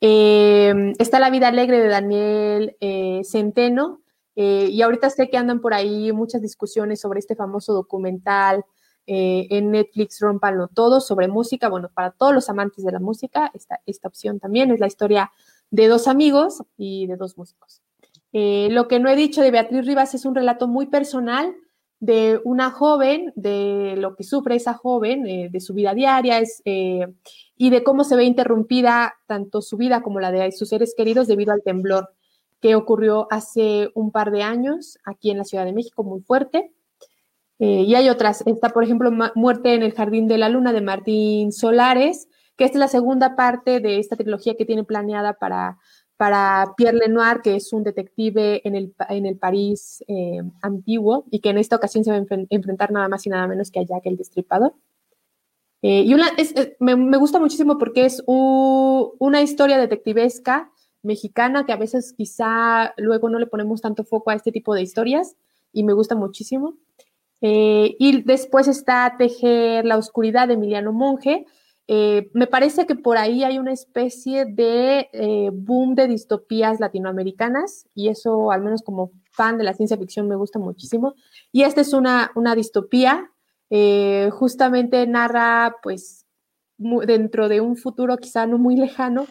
Eh, está La vida alegre de Daniel eh, Centeno eh, y ahorita sé que andan por ahí muchas discusiones sobre este famoso documental en Netflix, Rompanlo Todo, sobre música. Bueno, para todos los amantes de la música, esta, esta opción también es la historia de dos amigos y de dos músicos. lo que no he dicho de Beatriz Rivas es un relato muy personal de una joven, de lo que sufre esa joven, de su vida diaria, y de cómo se ve interrumpida tanto su vida como la de sus seres queridos debido al temblor que ocurrió hace un par de años aquí en la Ciudad de México, muy fuerte. Eh, y hay otras, está por ejemplo Muerte en el Jardín de la Luna de Martín Solares, que esta es la segunda parte de esta trilogía que tiene planeada para, para Pierre Lenoir, que es un detective en el, en el París eh, antiguo y que en esta ocasión se va a enfrentar nada más y nada menos que a Jack el Destripador. Eh, y una, me, me, gusta muchísimo porque es una historia detectivesca mexicana que a veces quizá luego no le ponemos tanto foco a este tipo de historias y me gusta muchísimo. Eh, y después está Tejer la Oscuridad de Emiliano Monge. Eh, me parece que por ahí hay una especie de boom de distopías latinoamericanas y eso, al menos como fan de la ciencia ficción, me gusta muchísimo. Y esta es una, una distopía eh, justamente narra, pues, dentro de un futuro quizá no muy lejano,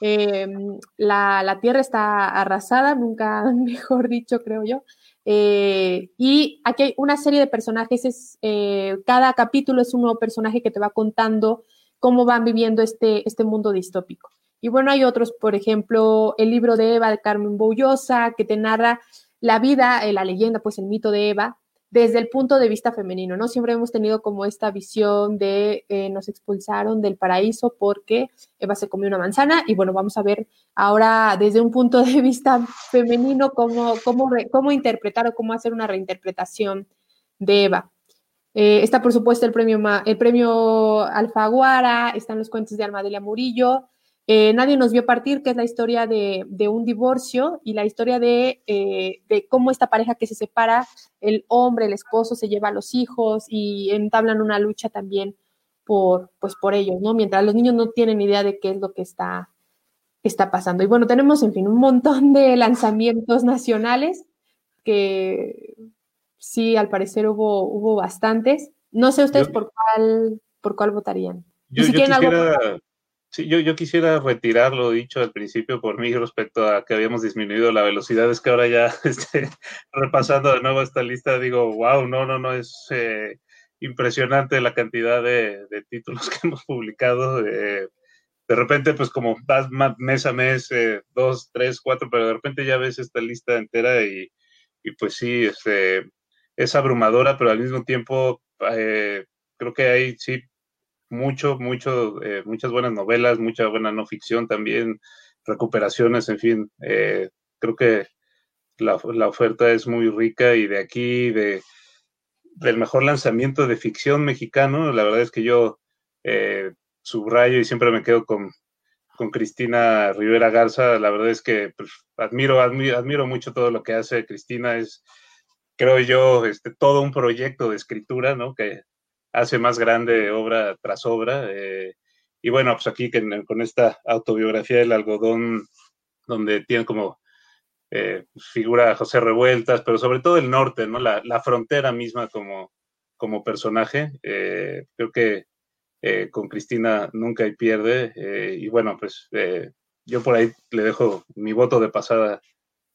em, la, Tierra está arrasada, nunca <laughs> mejor dicho, creo yo. Eh, y aquí hay una serie de personajes, es, eh, cada capítulo es un nuevo personaje que te va contando cómo van viviendo este, este mundo distópico. Y bueno, hay otros, por ejemplo, el libro de Eva de Carmen Boullosa, que te narra la vida, la leyenda, pues el mito de Eva, desde el punto de vista femenino, ¿no? Siempre hemos tenido como esta visión de eh, nos expulsaron del paraíso porque Eva se comió una manzana y bueno, vamos a ver ahora desde un punto de vista femenino cómo, cómo, cómo interpretar o cómo hacer una reinterpretación de Eva. Eh, está, por supuesto, el premio, el premio Alfaguara, están los cuentos de Almadelia Murillo, eh, Nadie nos vio partir, que es la historia de, un divorcio y la historia de, eh, de, cómo esta pareja que se separa, el hombre, el esposo, se lleva a los hijos y entablan una lucha también por, pues, por ellos, ¿no? Mientras los niños no tienen idea de qué es lo que está, está pasando. Y bueno, tenemos, en fin, un montón de lanzamientos nacionales que sí, al parecer hubo, hubo bastantes. No sé ustedes por cuál por cuál votarían. Yo, Yo, yo quisiera retirar lo dicho al principio por mí respecto a que habíamos disminuido la velocidad. Es que ahora ya <laughs> este, repasando de nuevo esta lista digo, wow, no, no, no, es eh, impresionante la cantidad de, títulos <laughs> que hemos publicado. de repente, pues como vas mes a mes, eh, dos, tres, cuatro, pero de repente ya ves esta lista entera y, y pues sí, este, es abrumadora, pero al mismo tiempo eh, creo que hay, sí, mucho, mucho, eh, muchas buenas novelas, mucha buena no ficción también, recuperaciones, en fin, eh, creo que la, oferta es muy rica y de aquí, de, del mejor lanzamiento de ficción mexicano, la verdad es que yo eh, subrayo y siempre me quedo con, con Cristina Rivera Garza, la verdad es que pues, admiro, admiro, admiro mucho todo lo que hace Cristina, es creo yo, este, todo un proyecto de escritura, ¿no? Que hace más grande obra tras obra. Eh, y bueno, pues aquí con esta autobiografía del algodón, donde tiene como eh, figura José Revueltas, pero sobre todo el norte, ¿no? La, frontera misma como, como personaje. Eh, creo que con Cristina nunca hay pierde. y bueno, pues yo por ahí le dejo mi voto de pasada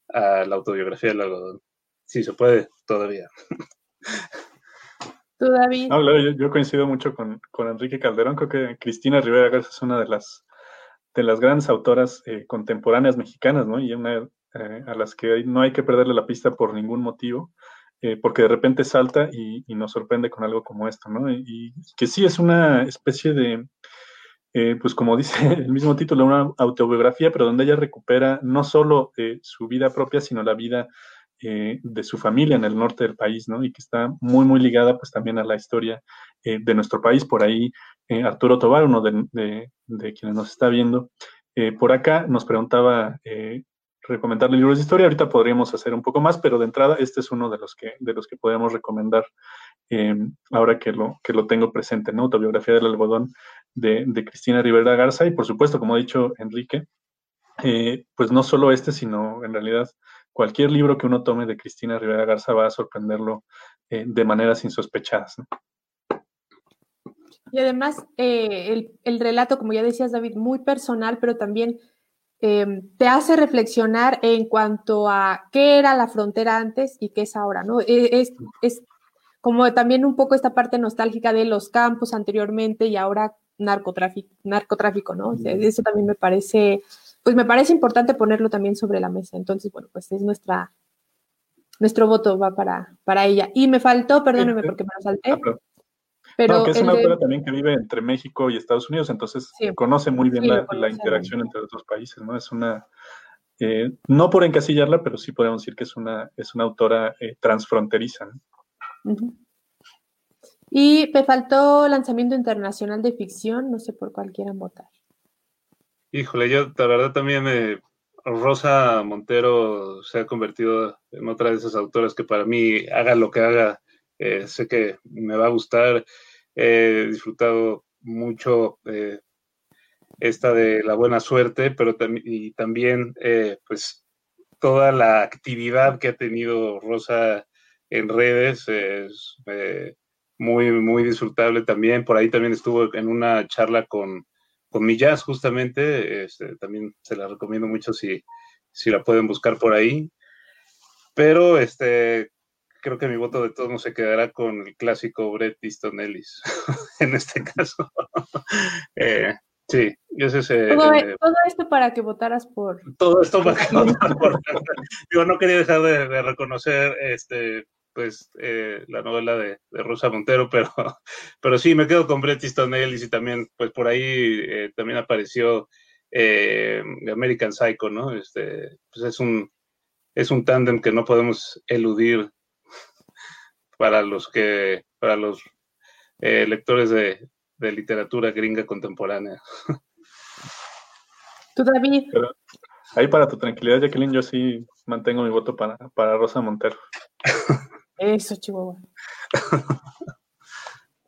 a la autobiografía del algodón. Si se puede, todavía. <laughs> yo, coincido mucho con, Enrique Calderón. Creo que Cristina Rivera Garza es una de las, de las grandes autoras eh, contemporáneas mexicanas, ¿no? Y una eh, a las que no hay que perderle la pista por ningún motivo, eh, porque de repente salta y, nos sorprende con algo como esto, ¿no? Y, que sí es una especie de, pues como dice <laughs> el mismo título, una autobiografía, pero donde ella recupera no solo su vida propia, sino la vida eh, de su familia en el norte del país, ¿no? Y que está muy, muy ligada pues también a la historia eh, de nuestro país. Por ahí eh, Arturo Tobar, uno de, quienes nos está viendo, por acá nos preguntaba recomendarle libros de historia. Ahorita podríamos hacer un poco más, pero de entrada este es uno de los que, de los que podemos recomendar em, ahora que lo, que lo tengo presente, ¿no? Autobiografía del algodón de, de Cristina Rivera Garza y por supuesto, como ha dicho Enrique, pues no solo este, sino en realidad cualquier libro que uno tome de Cristina Rivera Garza va a sorprenderlo eh, de maneras insospechadas. Y además, eh, el, relato, como ya decías, David, muy personal, pero también em, te hace reflexionar en cuanto a qué era la frontera antes y qué es ahora, ¿no? E, es, es como también un poco esta parte nostálgica de los campos anteriormente y ahora narcotráfico, narcotráfico ¿no? eso también me parece pues me parece importante ponerlo también sobre la mesa. Entonces, bueno, pues es nuestra, nuestro voto va para, para ella. Y me faltó, perdóneme porque me lo salté. Ah, pero, que es una autora también que vive entre México y Estados Unidos, entonces conoce muy bien la, interacción entre los dos países, ¿no? Es una, eh, no por encasillarla, pero sí podemos decir que es una, es una autora eh, transfronteriza. Y me faltó lanzamiento internacional de ficción, no sé por cuál quieran votar. Híjole, yo la verdad también eh, Rosa Montero se ha convertido en otra de esas autoras que para mí, haga lo que haga, eh, sé que me va a gustar. He disfrutado mucho eh, esta de la buena suerte, pero y también pues toda la actividad que ha tenido Rosa en redes es muy, muy disfrutable también. Por ahí también estuvo en una charla con con mi jazz justamente, este, también se la recomiendo mucho si, si la pueden buscar por ahí. Pero este, creo que mi voto de todos no se quedará con el clásico Brett Easton Ellis, <laughs> en este caso. <laughs> eh, sí, ese es... Todo, todo, esto para que votaras por... Todo esto para que votaras por... Digo, no quería dejar de, de reconocer este, pues eh, la novela de, Rosa Montero, pero, <laughs> pero sí, me quedo con Bret Easton Ellis y también, pues por ahí eh, también apareció eh, American Psycho, ¿no? Este, pues es un, es un tándem que no podemos eludir <laughs> para los que, para los lectores de, literatura gringa contemporánea. Tú, David. ahí para tu tranquilidad, Jacqueline, yo sí mantengo mi voto para, para Rosa Montero. <laughs> Eso, Chihuahua.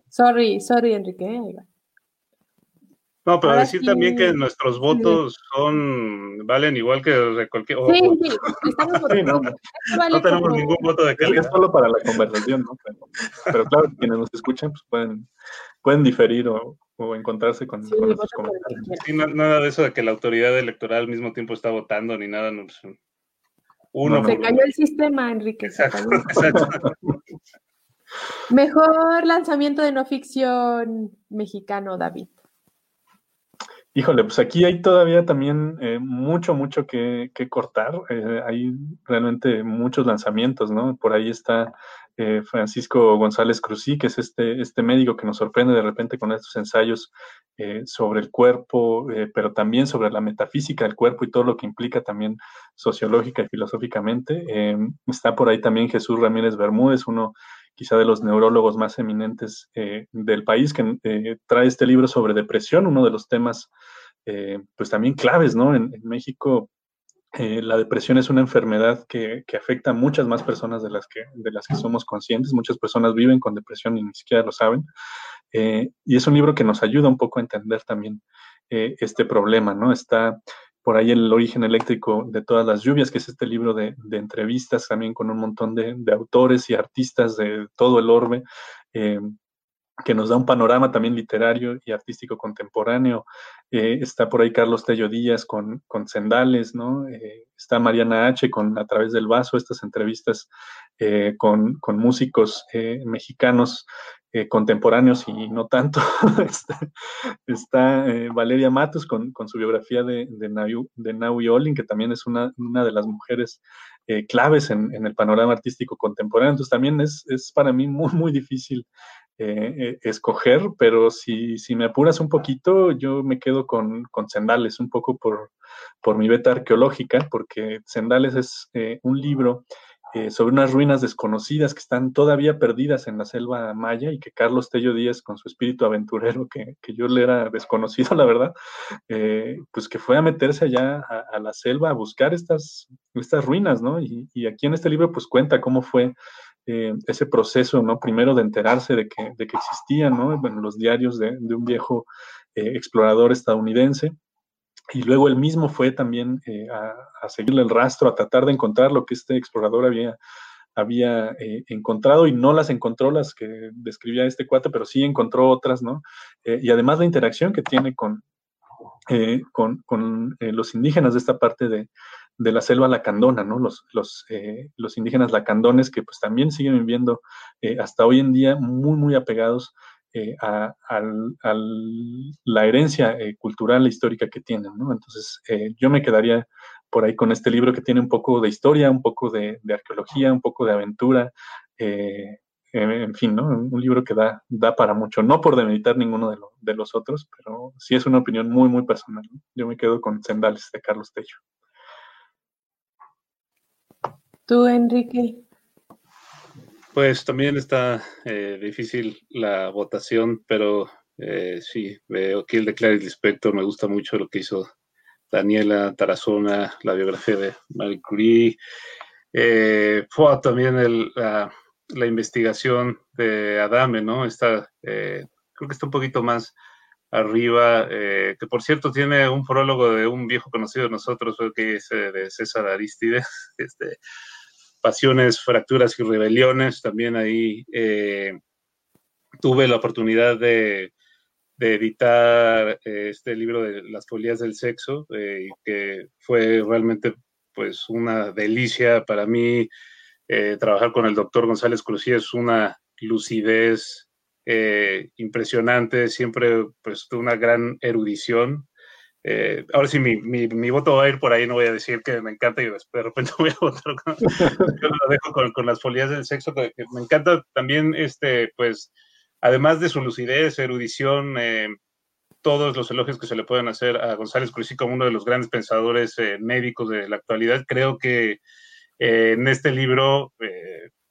sorry, sorry, Enrique. No, pero decir también que nuestros votos son valen igual que de cualquier. Sí, sí, estamos no, no tenemos ningún voto de calidad. Es solo para la conversación, ¿no? Pero, claro, quienes nos escuchan pues pueden, pueden diferir o, o encontrarse con, con nuestros comentarios. Sí, nada de eso de que la autoridad electoral al mismo tiempo está votando ni nada. No, pues, se cayó el sistema, Enrique. <laughs> Mejor lanzamiento de no ficción mexicano, David. Híjole, pues aquí hay todavía también eh, mucho, mucho que, cortar. Eh, hay realmente muchos lanzamientos, ¿no? Por ahí está eh, Francisco González Cruzí, que es este, este médico que nos sorprende de repente con estos ensayos sobre el cuerpo, pero también sobre la metafísica del cuerpo y todo lo que implica también sociológica y filosóficamente. está por ahí también Jesús Ramírez Bermúdez, uno quizá de los neurólogos más eminentes eh, del país, que eh, trae este libro sobre depresión, uno de los temas, eh, pues también claves, ¿no? En, México la depresión es una enfermedad que, afecta a muchas más personas de las, que, de las que somos conscientes. Muchas personas viven con depresión y ni siquiera lo saben. y es un libro que nos ayuda un poco a entender también este problema, ¿no? Está por ahí el origen eléctrico de todas las lluvias, que es este libro de, entrevistas también con un montón de, autores y artistas de todo el orbe, eh, que nos da un panorama también literario y artístico contemporáneo. Eh, está por ahí Carlos Tello Díaz con, con Sendales, ¿no? Eh, está Mariana H. con A través del vaso, estas entrevistas con, con, músicos mexicanos eh, contemporáneos y no tanto. <laughs> está, eh, Valeria Matos con, su biografía de, de, Naui, Olin, que también es una, de las mujeres eh, claves en, el panorama artístico contemporáneo. Entonces también es, para mí muy, muy difícil escoger, pero si, si, me apuras un poquito, yo me quedo con, con Sendales, un poco por, por mi beta arqueológica, porque Sendales es un libro eh, sobre unas ruinas desconocidas que están todavía perdidas en la selva maya y que Carlos Tello Díaz, con su espíritu aventurero, que, yo le era desconocido, <laughs> la verdad, eh, pues que fue a meterse allá a, la selva a buscar estas, estas ruinas, ¿no? Y, aquí en este libro pues cuenta cómo fue eh, ese proceso, ¿no? Primero de enterarse de que, de que existían, ¿no? Bueno, los diarios de, un viejo explorador estadounidense y luego él mismo fue también eh, a, seguirle el rastro, a tratar de encontrar lo que este explorador había, había eh, encontrado y no las encontró las que describía este cuate, pero sí encontró otras, ¿no? Eh, y además la interacción que tiene con, con, con los indígenas de esta parte de, de la selva lacandona, ¿no? Los, los, los, indígenas lacandones que pues también siguen viviendo hasta hoy en día muy, muy apegados eh, a, la herencia eh, cultural e histórica que tienen, ¿no? Entonces, eh, yo me quedaría por ahí con este libro que tiene un poco de historia, un poco de, arqueología, un poco de aventura, en fin, ¿no? Un libro que da, da para mucho, no por demeritar ninguno de, los otros, pero sí es una opinión muy, muy personal. Yo me quedo con Sendales de Carlos Tello. Tú, Enrique. Pues también está eh, difícil la votación, pero eh, sí, veo aquí el de Clarice Lispector, me gusta mucho lo que hizo Daniela Tarazona, la biografía de Marie Curie. Eh, fue también la, investigación de Adame, ¿no? Está, creo que está un poquito más arriba, que por cierto tiene un prólogo de un viejo conocido de nosotros, que es de César Aristides, <laughs> este, Fracturas y Rebeliones. También ahí eh, tuve la oportunidad de, editar eh, este libro de Las folías del sexo, eh, que fue realmente pues una delicia para mí. trabajar con el doctor González Cruz es una lucidez impresionante, siempre pues una gran erudición. Eh, ahora sí, mi, mi, mi, voto va a ir por ahí, no voy a decir que me encanta y de repente <laughs> voy a votar con, yo lo dejo con, con, las folías del sexo, me encanta también, este, pues, además de su lucidez, erudición, eh, todos los elogios que se le pueden hacer a González Cruzí como uno de los grandes pensadores eh, médicos de la actualidad, creo que en este libro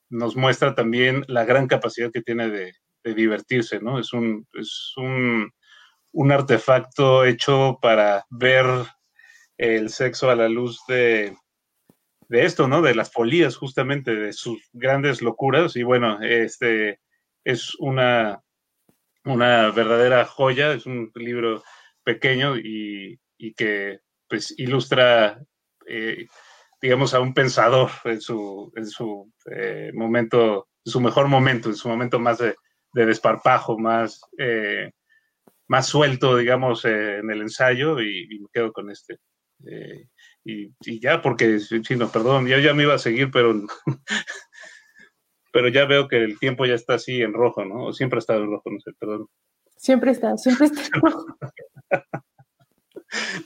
nos muestra también la gran capacidad que tiene de, de divertirse, ¿no? Es un, es un un artefacto hecho para ver el sexo a la luz de, esto, ¿no? De las folías, justamente, de sus grandes locuras. Y bueno, este es una, una verdadera joya, es un libro pequeño y, que pues ilustra, eh, digamos, a un pensador en su, en su eh, momento, en su mejor momento, en su momento más de, desparpajo, más eh, más suelto, digamos, eh, en el ensayo y, me quedo con este. Eh, y, ya, porque, sí, no, perdón, yo ya me iba a seguir, pero, <laughs> pero ya veo que el tiempo ya está así en rojo, ¿no? O siempre ha estado en rojo, no sé, perdón. Siempre está, siempre está en rojo. <laughs>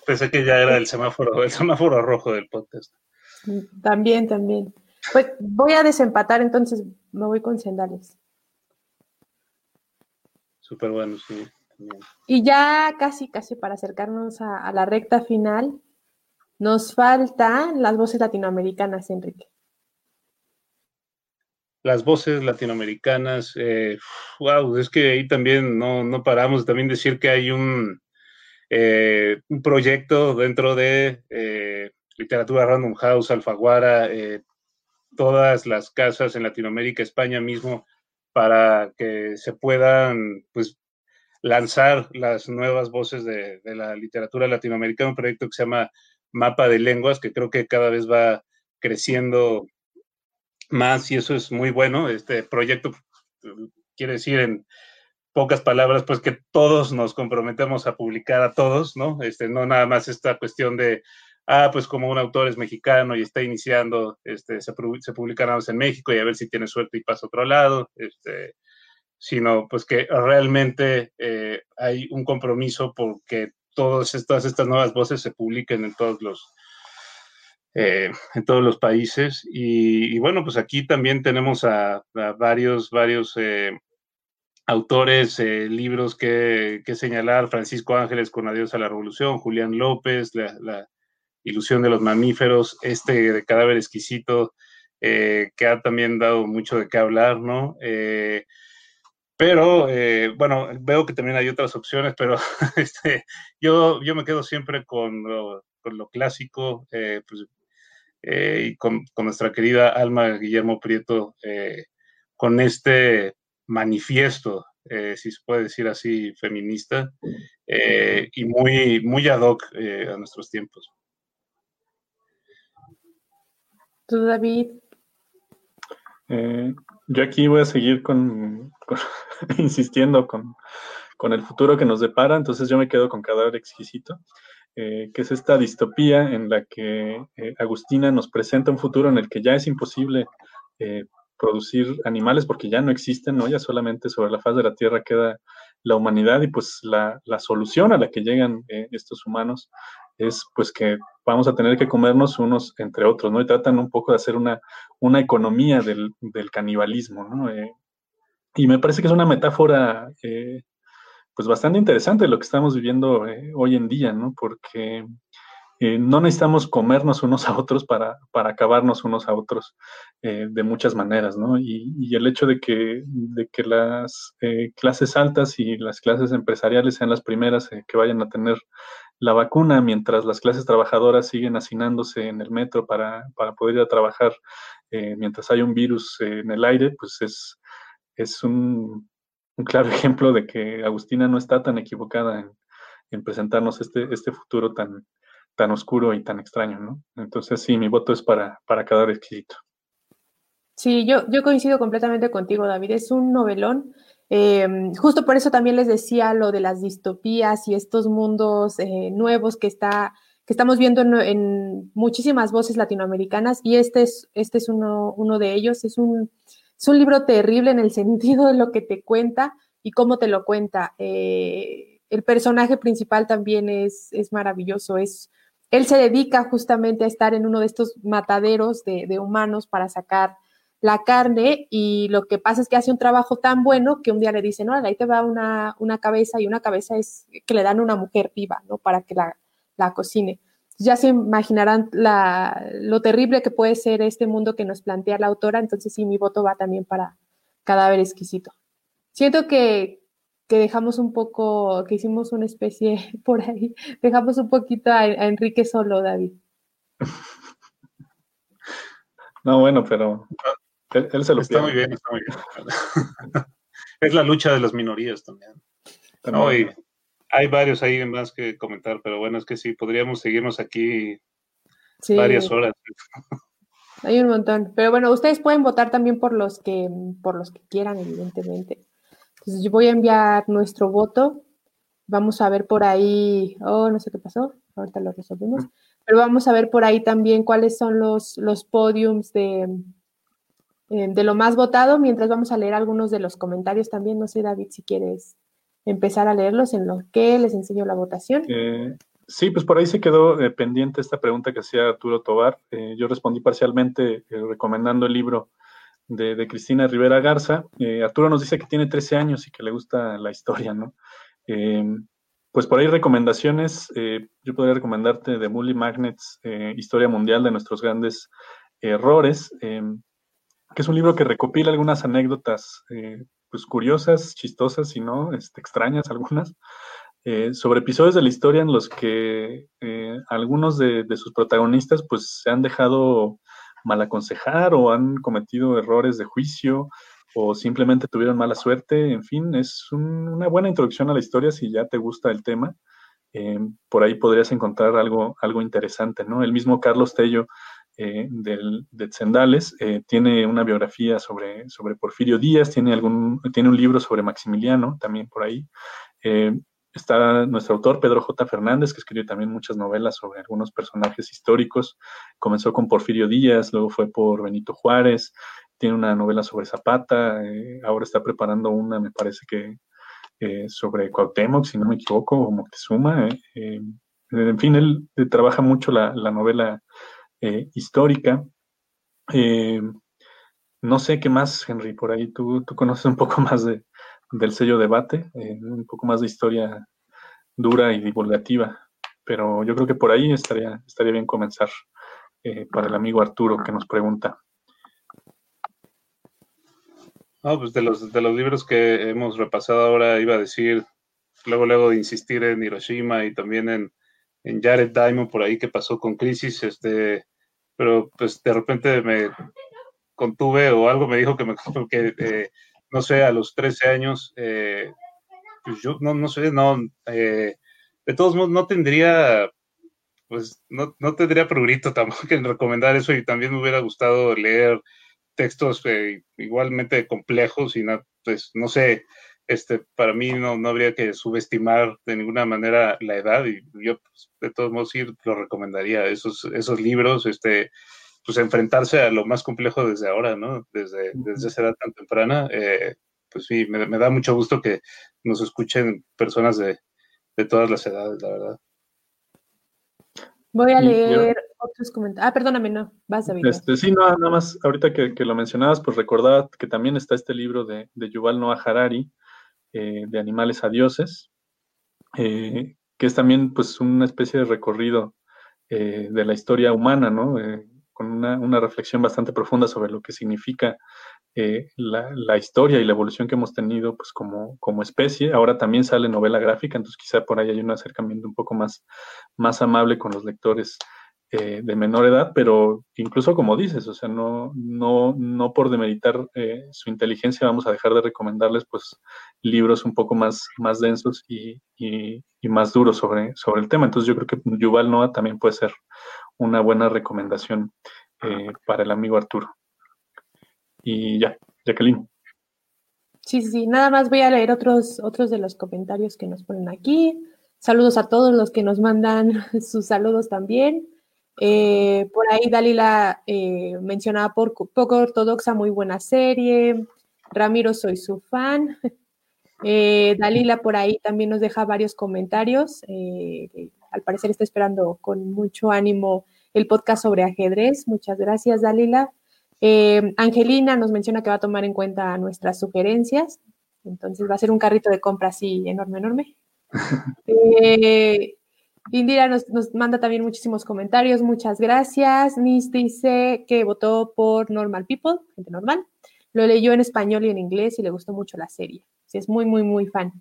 Pensé que ya era el semáforo, el semáforo rojo del podcast. También, también. Pues voy a desempatar, entonces me voy con sandales. Súper bueno, sí. Y ya casi, casi para acercarnos a, la recta final, nos faltan las voces latinoamericanas, Enrique. Las voces latinoamericanas, wow, eh, es que ahí también no, no paramos, también decir que hay un, eh, un proyecto dentro de eh, literatura Random House, Alfaguara, todas las casas en Latinoamérica, España mismo, para que se puedan pues, lanzar las nuevas voces de, la literatura latinoamericana, un proyecto que se llama Mapa de Lenguas, que creo que cada vez va creciendo más y eso es muy bueno. Este proyecto quiere decir en pocas palabras, pues que todos nos comprometemos a publicar a todos, ¿no? Este, no nada más esta cuestión de, ah, pues como un autor es mexicano y está iniciando, este, se, se publica nada en México y a ver si tiene suerte y pasa a otro lado, este, sino pues que realmente eh, hay un compromiso porque todas estas, nuevas voces se publiquen en todos los, eh, en todos los países. Y, bueno, pues aquí también tenemos a, varios, varios eh, autores, libros que, señalar, Francisco Ángeles con Adiós a la Revolución, Julián López, la, Ilusión de los Mamíferos, este de Cadáver Exquisito, que ha también dado mucho de qué hablar, ¿no? Pero, bueno, veo que también hay otras opciones, pero <laughs> este, yo, yo me quedo siempre con lo, con lo clásico, pues, y con, con, nuestra querida Alma Guillermo Prieto, con este manifiesto eh, si se puede decir así, feminista, eh, y muy, muy ad hoc eh, a nuestros tiempos. ¿Tú, David? Yo aquí voy a seguir con, <laughs> insistiendo con, el futuro que nos depara, entonces yo me quedo con Cadáver Exquisito, que es esta distopía en la que Agustina nos presenta un futuro en el que ya es imposible producir animales porque ya no existen, ¿no? Ya solamente sobre la faz de la Tierra queda la humanidad y pues la, solución a la que llegan eh, estos humanos es pues que vamos a tener que comernos unos entre otros, ¿no? Y tratan un poco de hacer una, una economía del, canibalismo, ¿no? Eh, y me parece que es una metáfora eh, pues bastante interesante lo que estamos viviendo hoy en día, ¿no? Porque eh, no necesitamos comernos unos a otros para, para acabarnos unos a otros eh, de muchas maneras, ¿no? Y, el hecho de que, de que las eh, clases altas y las clases empresariales sean las primeras que vayan a tener la vacuna, mientras las clases trabajadoras siguen hacinándose en el metro para, para poder ir a trabajar mientras hay un virus en el aire, pues es, es un, un, claro <laughs> ejemplo de que Agustina no está tan equivocada en, en presentarnos este, este futuro tan, tan oscuro y tan extraño, ¿no? Entonces sí, mi voto es para, para cada exquisito. Sí, yo, yo coincido completamente contigo, David. Es un novelón. Em, justo por eso también les decía lo de las distopías y estos mundos eh, nuevos que, está, que estamos viendo en, muchísimas voces latinoamericanas y este es, este es uno, uno de ellos. Es un, es un libro terrible en el <laughs> sentido de lo que te cuenta y cómo te lo cuenta. Eh, el personaje principal también es, es maravilloso, es él se dedica justamente a estar en uno de estos mataderos de, humanos para sacar la carne y lo que pasa es que hace un trabajo tan bueno que un día le dicen, no, ahí te va una, cabeza y una cabeza es que le dan una mujer viva, ¿no? Para que la, la cocine. Ya se imaginarán la, lo terrible que puede ser este mundo que nos plantea la autora, entonces sí, mi voto va también para Cadáver Exquisito. Siento que, que dejamos un poco, que hicimos una especie <laughs> por ahí, dejamos un poquito a, Enrique solo, David. <laughs> No, bueno, pero él, se lo Está muy bien, está muy bien. <laughs> es la lucha de las minorías también. hay varios ahí más que comentar, pero bueno, es que sí, podríamos seguirnos aquí varias horas. <laughs> Hay un montón. Pero bueno, ustedes pueden votar también por los que, por los que quieran, evidentemente. Entonces yo voy a enviar nuestro voto. Vamos a ver por ahí, oh, no sé qué pasó, ahorita lo resolvemos, pero vamos a ver por ahí también cuáles son los, los podiums de, eh, de lo más votado, mientras vamos a leer algunos de los comentarios también. No sé, David, si quieres empezar a leerlos en lo que les enseño la votación. Eh, sí, pues por ahí se quedó eh, pendiente esta pregunta que hacía Arturo Tobar. yo respondí parcialmente recomendando el libro de, Cristina Rivera Garza. Arturo nos dice que tiene 13 años y que le gusta la historia, ¿no? Eh, pues por ahí recomendaciones, yo podría recomendarte de Mully Magnets, Historia Mundial de nuestros grandes errores, que es un libro que recopila algunas anécdotas pues curiosas, chistosas y no este, extrañas algunas, sobre episodios de la historia en los que algunos de, sus protagonistas pues se han dejado mal aconsejar o han cometido errores de juicio o simplemente tuvieron mala suerte. En fin, es una buena introducción a la historia si ya te gusta el tema. Eh, por ahí podrías encontrar algo, algo interesante, ¿no? El mismo Carlos Tello eh, del, de eh, tiene una biografía sobre, sobre Porfirio Díaz, tiene, algún, tiene un libro sobre Maximiliano también por ahí. Está nuestro autor Pedro J. Fernández, que escribió también muchas novelas sobre algunos personajes históricos. Comenzó con Porfirio Díaz, luego fue por Benito Juárez, tiene una novela sobre Zapata, eh, ahora está preparando una, me parece que eh, sobre Cuauhtémoc, si no me equivoco, o Moctezuma. Eh, en fin, él trabaja mucho la, novela histórica. no sé qué más, Henry, por ahí tú, tú conoces un poco <laughs> más de, del sello debate, eh, un poco más de historia dura y divulgativa. Pero yo creo que por ahí estaría, estaría bien comenzar eh, para el amigo Arturo que nos pregunta. No, pues de los, de los libros que hemos repasado ahora iba a decir, luego, luego de insistir en Hiroshima y también en, en Jared Diamond por ahí que pasó con Crisis, este, pero pues de repente me contuve o algo me dijo que me <laughs> que eh, no sé, a los 13 años, eh, pues yo no, no sé, no, eh, de todos modos no tendría, pues no, no tendría progrito <laughs> tampoco en recomendar eso y también me hubiera gustado leer textos igualmente complejos y no, pues no sé, este, para mí no, no habría que subestimar de ninguna manera la edad y yo pues, de todos modos sí lo recomendaría, esos, esos libros, este, pues enfrentarse a lo más complejo desde ahora, ¿no? Desde, desde esa edad tan temprana, eh, pues sí, me, da mucho gusto que nos escuchen personas de, de todas las edades, la verdad. Voy a leer otros comentarios. Ah, perdóname, no, vas a ver. Este, sí, no, nada más, ahorita que, que, lo mencionabas, pues recordad que también está este libro de, de Yuval Noah Harari, eh, de animales a dioses, eh, que es también pues una especie de recorrido eh, de la historia humana, ¿no? con una, una, reflexión bastante profunda sobre lo que significa la, la, historia y la evolución que hemos tenido pues como, como especie. Ahora también sale novela gráfica, entonces quizá por ahí hay un acercamiento un poco más, más amable con los lectores eh, de menor edad, pero incluso como dices, o sea, no, no, no por demeritar eh, su inteligencia vamos a dejar de recomendarles pues libros un poco más, más densos y, y, más duros sobre, sobre el tema. Entonces yo creo que Yuval Noah también puede ser una buena recomendación eh, para el amigo Arturo. Y ya, Jacqueline. Sí, sí, nada más voy a leer otros, otros de los comentarios que nos ponen aquí. Saludos a todos los que nos mandan <laughs> sus saludos también. Eh, por ahí Dalila eh, mencionaba por, poco ortodoxa, muy buena serie. Ramiro, soy su fan. <laughs> Eh, Dalila por ahí también nos deja varios comentarios. al parecer está esperando con mucho ánimo el podcast sobre ajedrez. Muchas gracias, Dalila. Angelina nos menciona que va a tomar en cuenta nuestras sugerencias. Entonces va a ser un carrito de compra así enorme, enorme. <laughs> Indira nos, manda también muchísimos comentarios, muchas gracias. Nis dice que votó por Normal People, gente normal. Lo leyó en español y en inglés y le gustó mucho la serie. Es muy, muy, muy fan.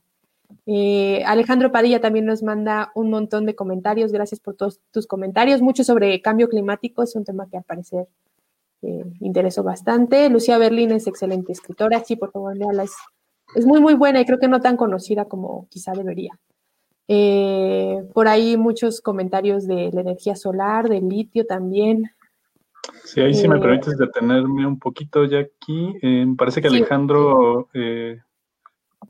Eh, Alejandro Padilla también nos manda un montón de comentarios. Gracias por todos tus comentarios. Mucho sobre cambio climático, es un tema que al parecer eh, interesó bastante. Lucía Berlín es excelente escritora. Sí, por favor, léala. es muy, muy buena y creo que no tan conocida como quizá debería. Eh, por ahí muchos comentarios de la energía solar, del litio también. Sí, ahí sí me eh, permites detenerme un poquito ya aquí. Eh, me parece que Alejandro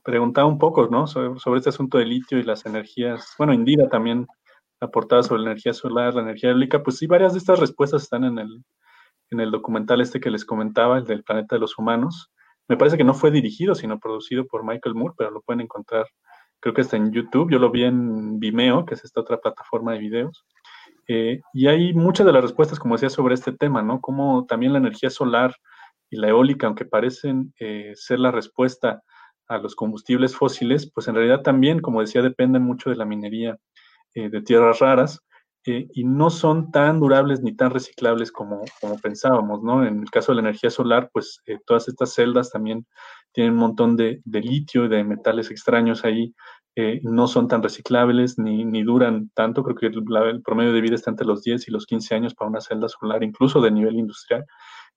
preguntaba un poco, ¿no? Sobre, este asunto del litio y las energías. Bueno, Indira también aportaba sobre la energía solar, la energía eólica. Pues sí, varias de estas respuestas están en el, en el documental este que les comentaba, el del planeta de los humanos. Me parece que no fue dirigido, sino producido por Michael Moore, pero lo pueden encontrar creo que está en YouTube, yo lo vi en Vimeo, que es esta otra plataforma de videos. Eh, y hay muchas de las respuestas, como decía, sobre este tema, ¿no? Como también la energía solar y la eólica, aunque parecen eh, ser la respuesta a los combustibles fósiles, pues en realidad también, como decía, dependen mucho de la minería eh, de tierras raras y no son tan durables ni tan reciclables como, como, pensábamos, ¿no? En el caso de la energía solar, pues todas estas celdas también tienen un montón de, litio y de metales extraños ahí, eh, no son tan reciclables ni, ni duran tanto, creo que el, promedio de vida está entre los 10 y los 15 años para una celda solar, incluso de nivel industrial.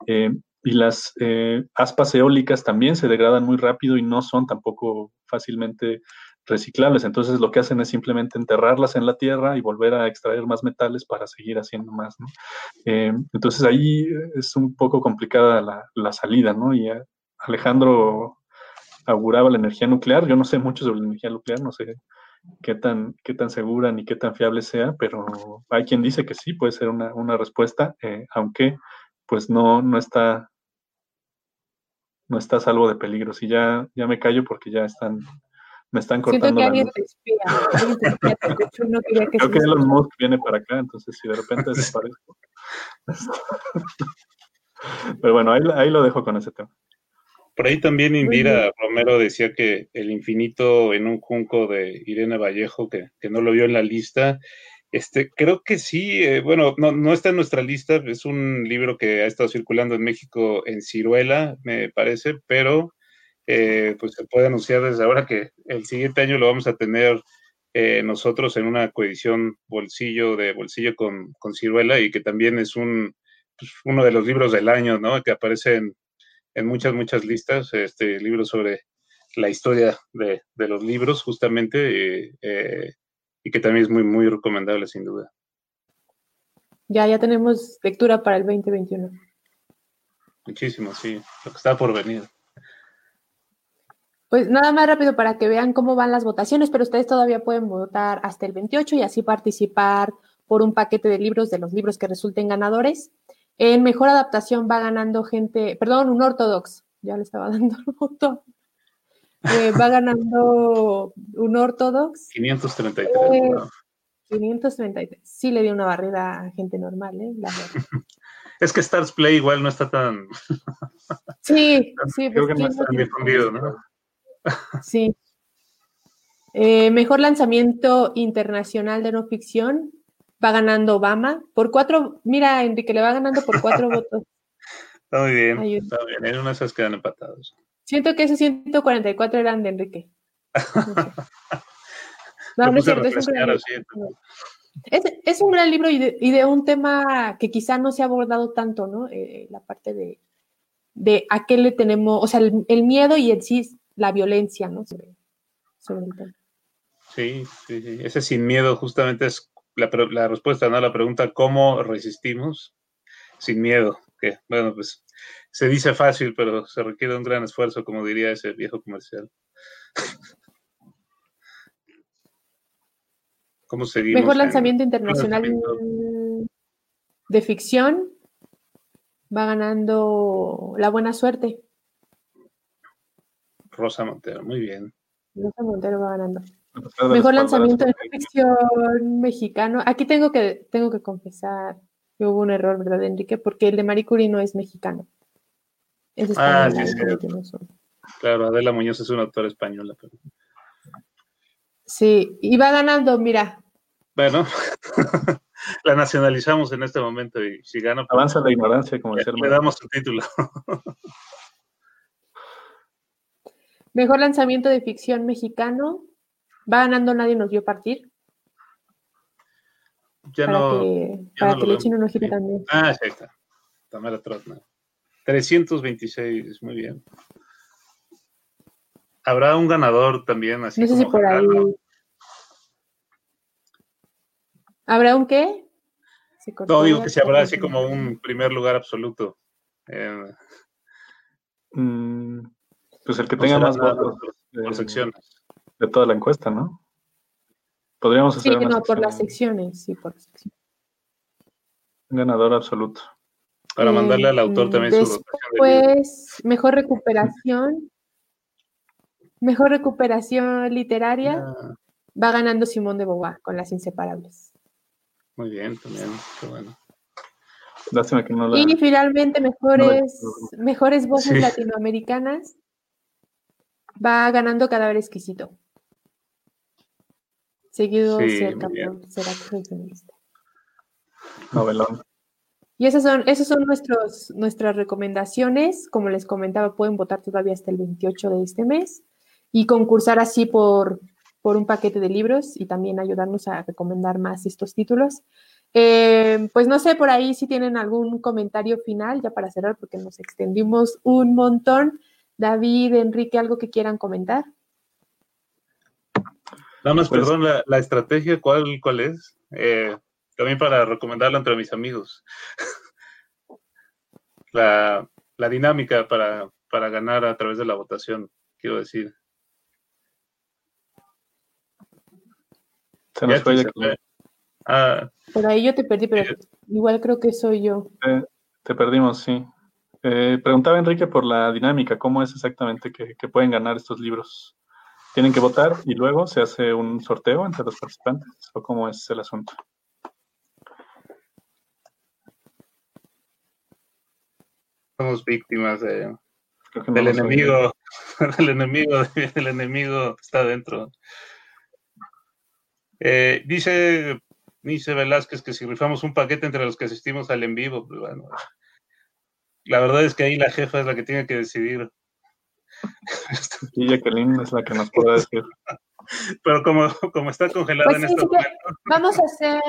Eh, y las eh, aspas eólicas también se degradan muy rápido y no son tampoco fácilmente reciclables. Entonces lo que hacen es simplemente enterrarlas en la tierra y volver a extraer más metales para seguir haciendo más. entonces ahí es un poco complicada la, la salida, ¿no? Y Alejandro auguraba la energía nuclear. Yo no sé mucho sobre la energía nuclear, no sé qué tan, qué tan segura ni qué tan fiable sea, pero hay quien dice que sí, puede ser una, una respuesta, eh, aunque pues no, no está no está a salvo de peligros. Y ya, ya me callo porque ya están, me están cortando. Siento que alguien te espía, Creo que Elon Musk viene para acá, entonces si de repente <laughs> desaparezco. <laughs> Pero bueno, ahí, ahí lo dejo con ese tema. Por ahí también Indira Romero decía que El infinito en un junco de Irene Vallejo, que, no lo vio en la lista. Este, creo que sí, eh, bueno, no, no, está en nuestra lista, es un libro que ha estado circulando en México en Ciruela, me parece, pero eh, pues se puede anunciar desde ahora que el siguiente año lo vamos a tener eh, nosotros en una coedición bolsillo de bolsillo con, con ciruela y que también es un, pues, uno de los libros del año, ¿no? Que aparece en, en muchas, muchas listas, este libro sobre la historia de, de los libros justamente eh, y que también es muy, muy recomendable sin duda. Ya, ya tenemos lectura para el 2021. Muchísimo, sí, lo que está por venir. Pues nada más rápido para que vean cómo van las votaciones, pero ustedes todavía pueden votar hasta el 28 y así participar por un paquete de libros de los libros que resulten ganadores. En mejor adaptación va ganando gente, perdón, un ortodox, ya le estaba <laughs> dando el voto. Eh, va ganando un ortodox. 533. Eh, 533. Sí le dio una barrera a gente normal, ¿eh? La <laughs> es que Stars Play igual no está tan. sí, <laughs> sí, creo que no está tan difundido, ¿no? Sí. Eh, mejor lanzamiento internacional de no ficción va ganando Obama por cuatro. Mira, Enrique le va ganando por cuatro <laughs> votos. Está muy bien, está bien. En una de esas quedan empatados. Siento que esos 144 eran de Enrique. <laughs> no, no es cierto, es un, gran es, es un gran libro y de, y de, un tema que quizá no se ha abordado tanto, ¿no? Eh, la parte de, de a qué le tenemos, o sea, el, el miedo y el sí la violencia, ¿no? Sobre, sobre el tema. Sí, sí, sí. Ese sin miedo justamente es la, la, respuesta, ¿no? La pregunta, ¿cómo resistimos sin miedo? Que, bueno, pues se dice fácil, pero se requiere un gran esfuerzo, como diría ese viejo comercial. <laughs> ¿Cómo seguimos? Mejor lanzamiento internacional de ficción. Va ganando La Buena Suerte. Rosa Montero, muy bien. Rosa Montero va ganando. Mejor lanzamiento de ficción mexicano. Aquí tengo que, tengo que confesar que hubo un error, ¿verdad, Enrique? Porque el de Marie Curie no es mexicano. Es ah, sí, sí. Claro, Adela Muñoz es una autora española. Pero... Sí, y va ganando, mira. Bueno, <laughs> la nacionalizamos en este momento y si gana. Pues, Avanza la ignorancia, como decía Le damos su título. <laughs> Mejor lanzamiento de ficción mexicano. Va ganando Nadie nos vio partir. Ya para no. Que, para que le echen un ojito también. Ah, sí, está. Tamara Trotman. 326, muy bien. Habrá un ganador también, así No sé como si por ahí. ¿Habrá un qué? Se ¿no? cortó No, digo ya, que se habrá así como un primer lugar absoluto. Eh, Mm, pues el que tenga más votos por, por eh, secciones. de toda la encuesta, ¿no? Podríamos Sí, hacer una no, por las secciones, sí, por las secciones. un ganador absoluto. Para mandarle al autor Eh, también su dotación de libros. Después, mejor recuperación. Mejor recuperación literaria. Ah, Va ganando Simón de Beauvoir con Las Inseparables. muy bien, también. Qué bueno. Lástima que no la. Y finalmente, mejores, No, mejores voces Sí. latinoamericanas. Va ganando Cadáver Exquisito. Seguido Sí, cerca por Será Feminista. Novelón. Y esas son, esas son nuestros, nuestras recomendaciones. Como les comentaba, pueden votar todavía hasta el 28 de este mes y concursar así por, por un paquete de libros y también ayudarnos a recomendar más estos títulos. Eh, pues no sé por ahí si tienen algún comentario final ya para cerrar porque nos extendimos un montón. David, Enrique, algo que quieran comentar. Nada más, Pues- perdón, la, la estrategia, ¿cuál, cuál es? Eh, también para recomendarla entre mis amigos. <laughs> la, la dinámica para, para ganar a través de la votación, quiero decir. Se nos Ya fue Jacqueline. Ah, Por ahí yo te perdí, pero igual creo que soy yo. Eh, te perdimos, sí. Eh, preguntaba Enrique por la dinámica, ¿cómo es exactamente que, que pueden ganar estos libros? ¿Tienen que votar y luego se hace un sorteo entre los participantes? ¿O cómo es el asunto? somos víctimas de- no del enemigo, <laughs> del enemigo, <laughs> del enemigo que está dentro. Eh, dice, dice Velázquez que si rifamos un paquete entre los que asistimos al en vivo, pues bueno, la verdad es que ahí la jefa es la que tiene que decidir. Y Jacqueline es la que nos puede decir. Pero como, como está congelada Pues en sí, este sí que- momento, Vamos a hacer.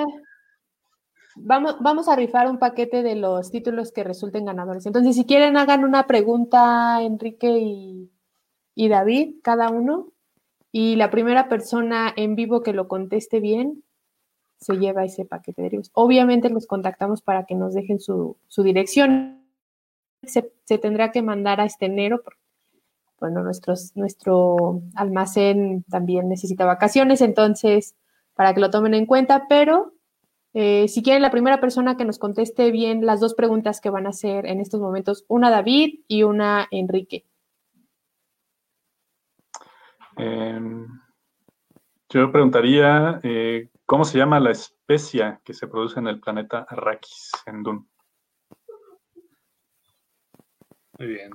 Vamos, vamos a rifar un paquete de los títulos que resulten ganadores. Entonces, si quieren, hagan una pregunta, Enrique y, y David, cada uno. Y la primera persona en vivo que lo conteste bien se lleva ese paquete de libros. Obviamente los contactamos para que nos dejen su, su dirección. Se, se tendrá que mandar a este enero. porque, Bueno, nuestro almacén también necesita vacaciones, entonces, para que lo tomen en cuenta, pero eh, si quieren, la primera persona que nos conteste bien las dos preguntas que van a hacer en estos momentos, una David y una Enrique. Em, yo preguntaría, eh, ¿cómo se llama la especia que se produce en el planeta Arrakis, en Dune? Muy bien.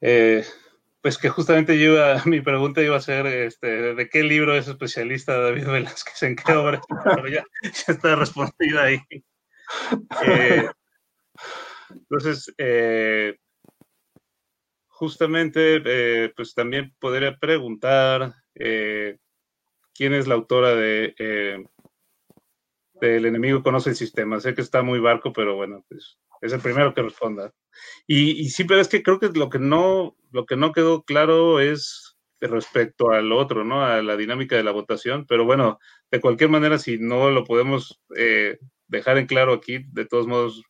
Eh, pues que justamente yo iba, <laughs> mi pregunta iba a ser, este, ¿de qué libro es especialista David Velázquez? ¿En qué obra? <laughs> Pero ya, ya está respondida ahí. Eh, entonces, eh, justamente, pues también podría preguntar quién es la autora de del enemigo conoce el sistema. Sé que está muy barco, pero bueno, pues es el primero que responda. Y, y sí, pero es que creo que lo que no, lo que no quedó claro es respecto al otro, ¿no? A la dinámica de la votación. Pero bueno, de cualquier manera, si no lo podemos eh, dejar en claro aquí, de todos modos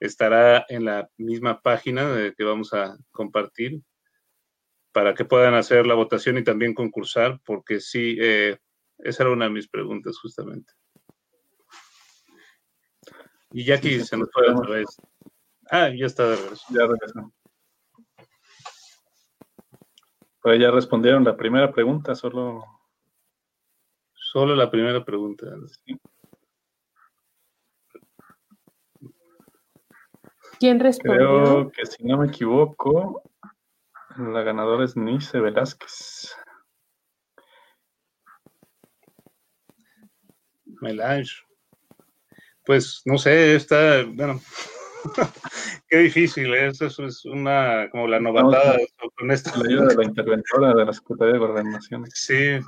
estará en la misma página que vamos a compartir para que puedan hacer la votación y también concursar, porque sí, eh, esa era una de mis preguntas justamente. Y Jackie se nos fue otra vez. Ah, ya está de regreso. Ya regresó. Pero ya respondieron la primera pregunta, solo Solo la primera pregunta. ¿Quién respondió? creo que si no me equivoco, la ganadora es Nice Velázquez. Melange. Pues no sé, está, bueno, <laughs> qué difícil, ¿eh? eso es una, como la novatada con esto. La ayuda de la interventora de la Secretaría de Gobernación. Sí,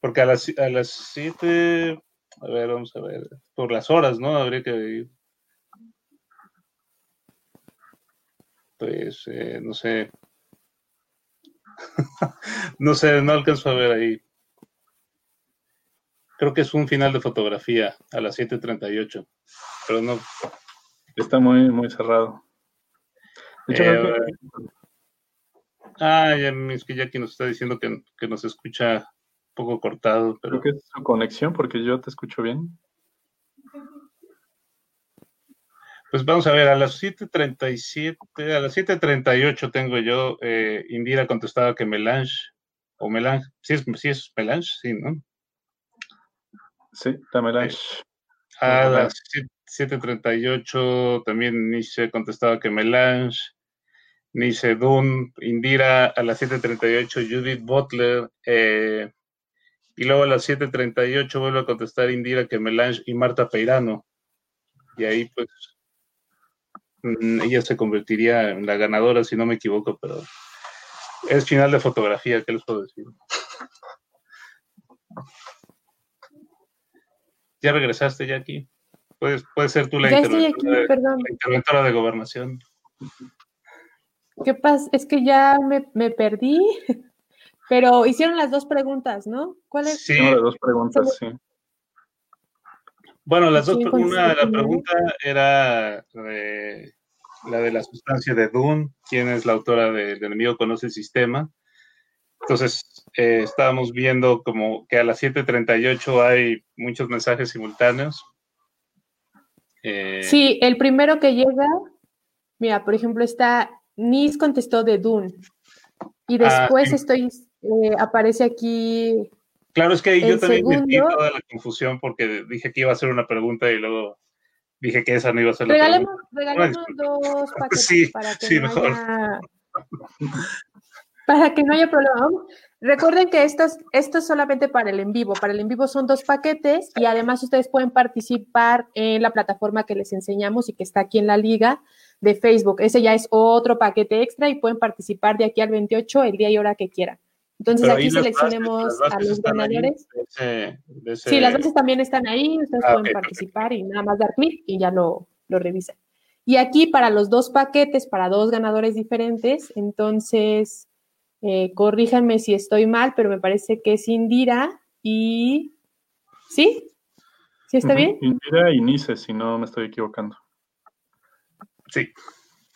porque a las, a las siete, a ver, vamos a ver, por las horas, ¿no? Habría que ir. Pues, eh, no sé. <laughs> no sé, no alcanzo a ver ahí. Creo que es un final de fotografía a las 7.38, pero no. Está muy, muy cerrado. De hecho, Eh, que- Ah, ya, es que Jackie nos está diciendo que, que nos escucha un poco cortado, pero creo que es su conexión porque yo te escucho bien. Pues vamos a ver, a las 7.37, a las 7.38 tengo yo, eh, Indira contestaba que Melange, o Melange, sí es, sí es Melange, sí, ¿no? Sí, la Melange. A las 7.38 también Nietzsche contestaba que Melange, Nietzsche Dune, Indira a las 7.38 Judith Butler, eh, y luego a las 7.38 vuelve a contestar Indira que Melange y Marta Peirano. Y ahí pues mm, ella se convertiría en la ganadora, si no me equivoco, pero es final de fotografía, ¿qué les puedo decir? ¿Ya regresaste, Jackie? Puedes, puedes ser tú la, Ya estoy aquí, interventora de- perdón. la interventora de gobernación. ¿Qué pasa? Es que ya me, me perdí, <laughs> pero hicieron las dos preguntas, ¿no? ¿Cuál es? Sí, las dos preguntas, sí. bueno, las dos, ¿Quién una, la contestó primero? pregunta era de, la de la sustancia de Dune, quién es la autora de El enemigo conoce el sistema. Entonces, eh, estábamos viendo como que a las 7.38 hay muchos mensajes simultáneos. Eh, Sí, el primero que llega, mira, por ejemplo, está, Nis contestó de Dune. Y Ah, después estoy, eh, aparece aquí, Claro, es que ahí yo también metí segundo- toda la confusión porque dije que iba a ser una pregunta y luego dije que esa no iba a ser la regalemos, pregunta. regalemos dos <laughs> paquetes Sí, para que sí, no mejor. haya, para que no haya problema. Recuerden que esto es, esto es solamente para el en vivo. Para el en vivo son dos paquetes y además ustedes pueden participar en la plataforma que les enseñamos y que está aquí en la liga de Facebook. Ese ya es otro paquete extra y pueden participar de aquí al 28 el día y hora que quieran. Entonces aquí seleccionemos a los ganadores. Sí, las bases también están ahí, ustedes ah, pueden participar y nada más dar clic y ya lo, lo revisan. Y aquí para los dos paquetes, para dos ganadores diferentes, entonces, eh, corríjanme si estoy mal, pero me parece que es Indira y... ¿Sí? ¿Sí está bien? Indira y Nice, si no me estoy equivocando. Sí.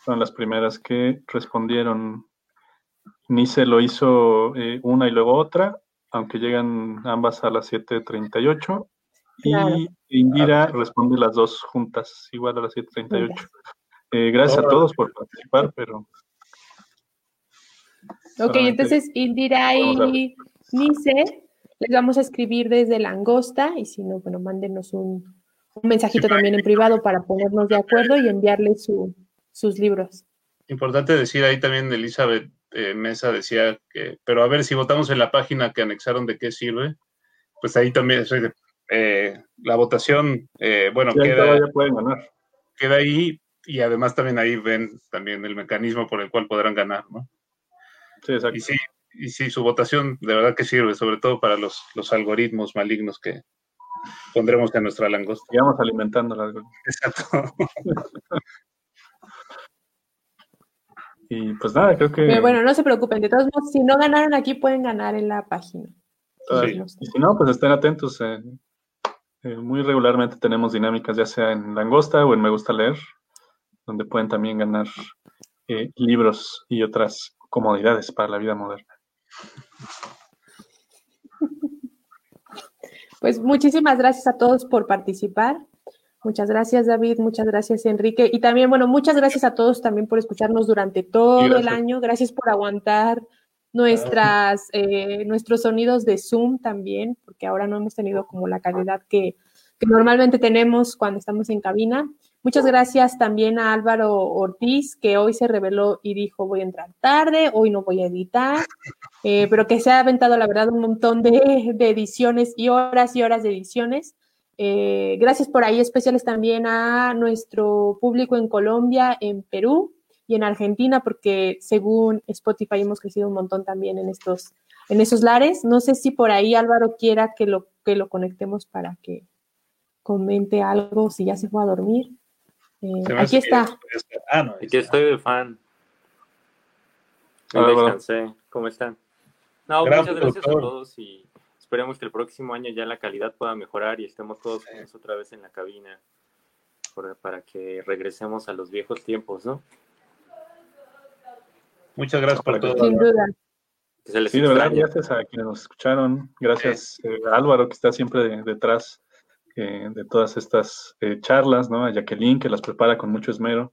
Son las primeras que respondieron. Nice lo hizo eh, una y luego otra, aunque llegan ambas a las 7.38. Y Indira responde las dos juntas, igual a las 7.38. Eh, gracias a todos por participar, pero... Ok, entonces Indira y Nice les vamos a escribir desde la angosta y si no, bueno, mándenos un, mensajito también en privado para ponernos de acuerdo y enviarles sus libros. Importante decir ahí también, Elizabeth eh, Mesa decía que, pero a ver, si votamos en la página que anexaron de qué sirve, pues ahí también eh, la votación, eh, bueno, queda, queda ahí y además también ahí ven también el mecanismo por el cual podrán ganar, ¿no? Sí, exacto. Y sí, y sí, su votación de verdad que sirve, sobre todo para los, los algoritmos malignos que pondremos en nuestra langosta. Sigamos alimentando la Exacto. <laughs> y pues nada, creo que... Pero bueno, no se preocupen, de todos modos, si no ganaron aquí, pueden ganar en la página. Y si no, pues estén atentos. Eh, eh, muy regularmente tenemos dinámicas, ya sea en Langosta o en Me Gusta Leer, donde pueden también ganar eh, libros y otras comodidades para la vida moderna. Pues muchísimas gracias a todos por participar. Muchas gracias, David. Muchas gracias, Enrique. Y también, bueno, muchas gracias a todos también por escucharnos durante todo el año. Gracias por aguantar nuestras, eh, nuestros sonidos de Zoom también, porque ahora no hemos tenido como la calidad que, normalmente tenemos cuando estamos en cabina. Muchas gracias también a Álvaro Ortiz, que hoy se reveló y dijo voy a entrar tarde, hoy no voy a editar, <laughs> eh, pero que se ha aventado, la verdad, un montón de, ediciones y horas y horas de ediciones. Eh, gracias por ahí, especiales también a nuestro público en Colombia, en Perú, y en Argentina, porque según Spotify hemos crecido un montón también en estos, en esos lares. No sé si por ahí Álvaro quiera que lo, que lo conectemos para que comente algo, si ya se fue a dormir. Eh, aquí está. Ah, aquí estoy de fan. No descansé. ¿Cómo están? No, muchas gracias a todos y esperemos que el próximo año ya la calidad pueda mejorar y estemos todos otra vez en la cabina para que regresemos a los viejos tiempos, ¿no? Muchas gracias por todo. Sin duda. Sí, de verdad, gracias a quienes nos escucharon. Gracias eh, a Álvaro, que está siempre detrás eh, de todas estas eh, charlas, ¿no? A Jacqueline, que las prepara con mucho esmero.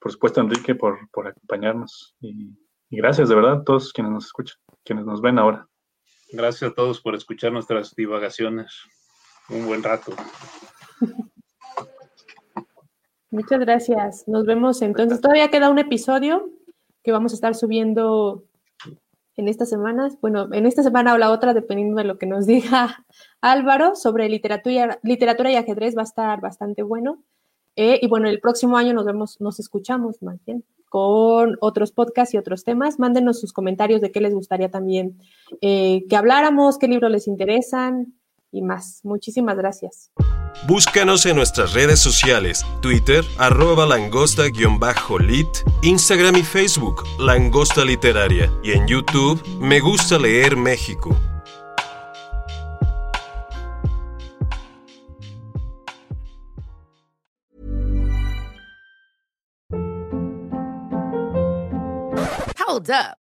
por supuesto, Enrique, por, acompañarnos. Y, y, gracias, de verdad, a todos quienes nos escuchan, quienes nos ven ahora. Gracias a todos por escuchar nuestras divagaciones. Un buen rato. <laughs> Muchas gracias. Nos vemos entonces. Todavía queda un episodio que vamos a estar subiendo en estas semanas, bueno, en esta semana o la otra, dependiendo de lo que nos <laughs> diga Álvaro, sobre literatura, literatura y ajedrez va a estar bastante bueno. Eh, y bueno, el próximo año nos vemos, nos escuchamos más bien con otros podcasts y otros temas. Mándenos sus comentarios de qué les gustaría también eh, que habláramos, qué libros les interesan, y más. Muchísimas gracias. Búscanos en nuestras redes sociales, Twitter, arroba langosta-lit, Instagram y Facebook, Langosta Literaria, y en YouTube, Me Gusta Leer México. Hold up.